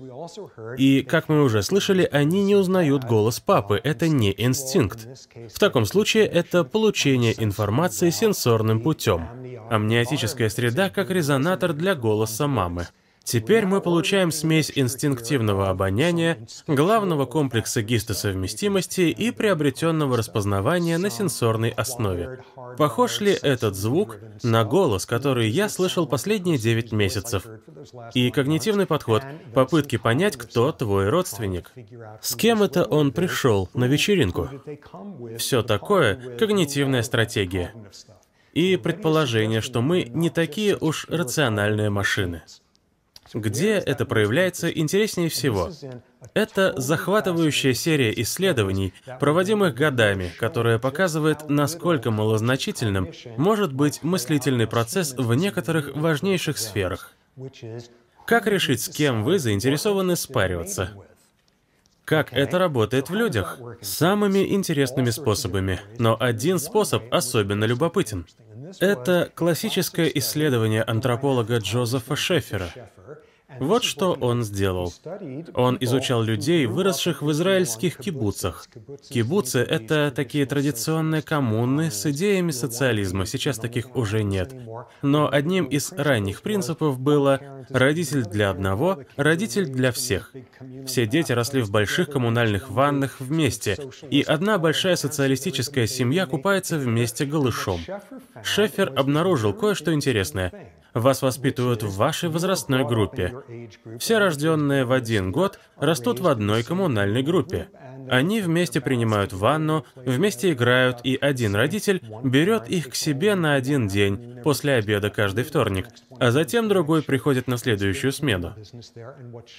И, как мы уже слышали, они не узнают голос папы, это не инстинкт. В таком случае это получение информации сенсорным путем. Амниотическая среда как резонатор для голоса мамы. Теперь мы получаем смесь инстинктивного обоняния, главного комплекса гистосовместимости и приобретенного распознавания на сенсорной основе. Похож ли этот звук на голос, который я слышал последние 9 месяцев? И когнитивный подход — попытки понять, кто твой родственник. С кем это он пришел на вечеринку? Все такое — когнитивная стратегия. И предположение, что мы не такие уж рациональные машины. Где это проявляется интереснее всего? Это захватывающая серия исследований, проводимых годами, которая показывает, насколько малозначительным может быть мыслительный процесс в некоторых важнейших сферах. Как решить, с кем вы заинтересованы спариваться? Как это работает в людях? Самыми интересными способами. Но один способ особенно любопытен. Это классическое исследование антрополога Джозефа Шефера. Вот что он сделал. Он изучал людей, выросших в израильских кибуцах. Кибуцы — это такие традиционные коммуны с идеями социализма, сейчас таких уже нет. Но одним из ранних принципов было «родитель для одного, родитель для всех». Все дети росли в больших коммунальных ваннах вместе, и одна большая социалистическая семья купается вместе голышом. Шефер обнаружил кое-что интересное. Вас воспитывают в вашей возрастной группе. Все рожденные в один год растут в одной коммунальной группе. Они вместе принимают ванну, вместе играют, и один родитель берет их к себе на один день, после обеда каждый вторник, а затем другой приходит на следующую смену.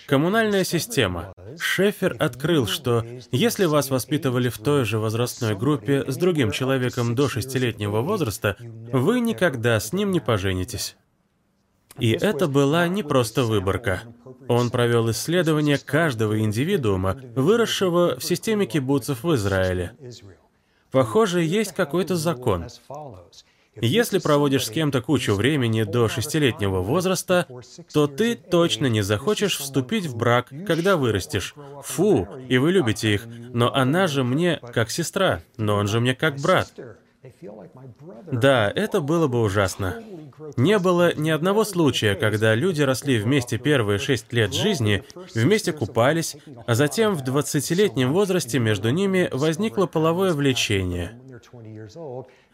Коммунальная система. Шефер открыл, что если вас воспитывали в той же возрастной группе с другим человеком до шестилетнего возраста, вы никогда с ним не поженитесь. И это была не просто выборка. Он провел исследование каждого индивидуума, выросшего в системе кибуцев в Израиле. Похоже, есть какой-то закон. Если проводишь с кем-то кучу времени до шестилетнего возраста, то ты точно не захочешь вступить в брак, когда вырастешь. Фу, и вы любите их, но она же мне как сестра, но он же мне как брат. Да, это было бы ужасно. Не было ни одного случая, когда люди росли вместе первые шесть лет жизни, вместе купались, а затем в 20-летнем возрасте между ними возникло половое влечение.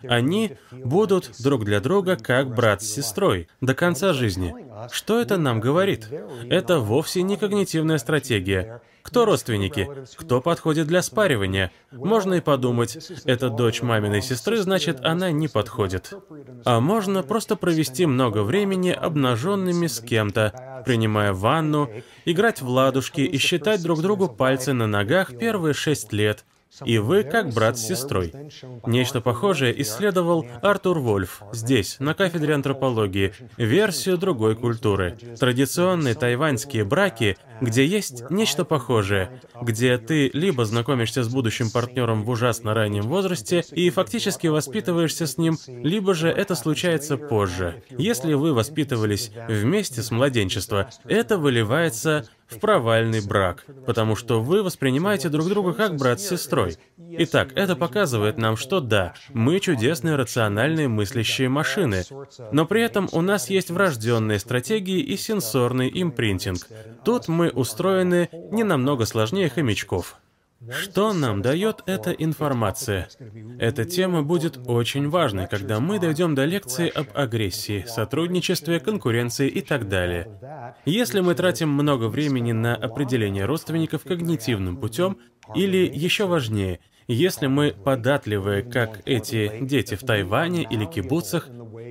Они будут друг для друга как брат с сестрой до конца жизни. Что это нам говорит? Это вовсе не когнитивная стратегия. Кто родственники? Кто подходит для спаривания? Можно и подумать, это дочь маминой сестры, значит, она не подходит. А можно просто провести много времени обнаженными с кем-то, принимая ванну, играть в ладушки и считать друг другу пальцы на ногах первые шесть лет, и вы как брат с сестрой. Нечто похожее исследовал Артур Вольф здесь, на кафедре антропологии, версию другой культуры. Традиционные тайваньские браки, где есть нечто похожее, где ты либо знакомишься с будущим партнером в ужасно раннем возрасте и фактически воспитываешься с ним, либо же это случается позже. Если вы воспитывались вместе с младенчества, это выливается в провальный брак, потому что вы воспринимаете друг друга как брат с сестрой. Итак, это показывает нам, что да, мы чудесные рациональные мыслящие машины, но при этом у нас есть врожденные стратегии и сенсорный импринтинг. Тут мы устроены не намного сложнее хомячков. Что нам дает эта информация? Эта тема будет очень важной, когда мы дойдем до лекции об агрессии, сотрудничестве, конкуренции и так далее. Если мы тратим много времени на определение родственников когнитивным путем, или еще важнее, если мы податливые, как эти дети в Тайване или кибуцах,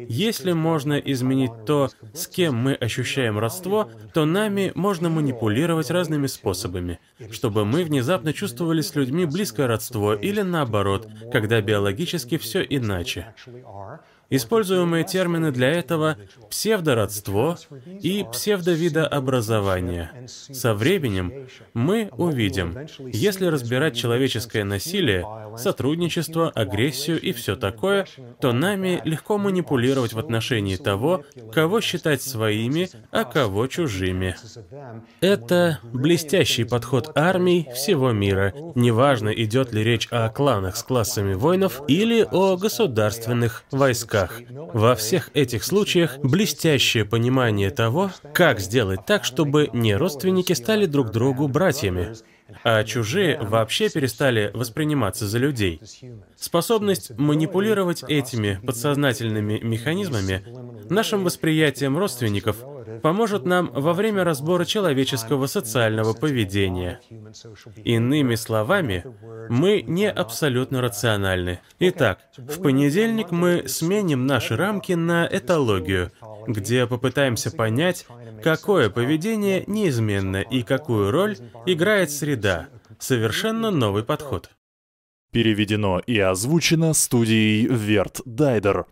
если можно изменить то, с кем мы ощущаем родство, то нами можно манипулировать разными способами, чтобы мы внезапно чувствовали с людьми близкое родство или наоборот, когда биологически все иначе. Используемые термины для этого — псевдородство и псевдовидообразование. Со временем мы увидим, если разбирать человеческое насилие, сотрудничество, агрессию и все такое, то нами легко манипулировать в отношении того, кого считать своими, а кого чужими. Это блестящий подход армий всего мира. Неважно, идет ли речь о кланах с классами воинов или о государственных войсках. Во всех этих случаях блестящее понимание того, как сделать так, чтобы не родственники стали друг другу братьями, а чужие вообще перестали восприниматься за людей. Способность манипулировать этими подсознательными механизмами, нашим восприятием родственников, поможет нам во время разбора человеческого социального поведения. Иными словами, мы не абсолютно рациональны. Итак, в понедельник мы сменим наши рамки на этологию, где попытаемся понять, какое поведение неизменно и какую роль играет среда. Совершенно новый подход. Переведено и озвучено студией Верт Дайдер.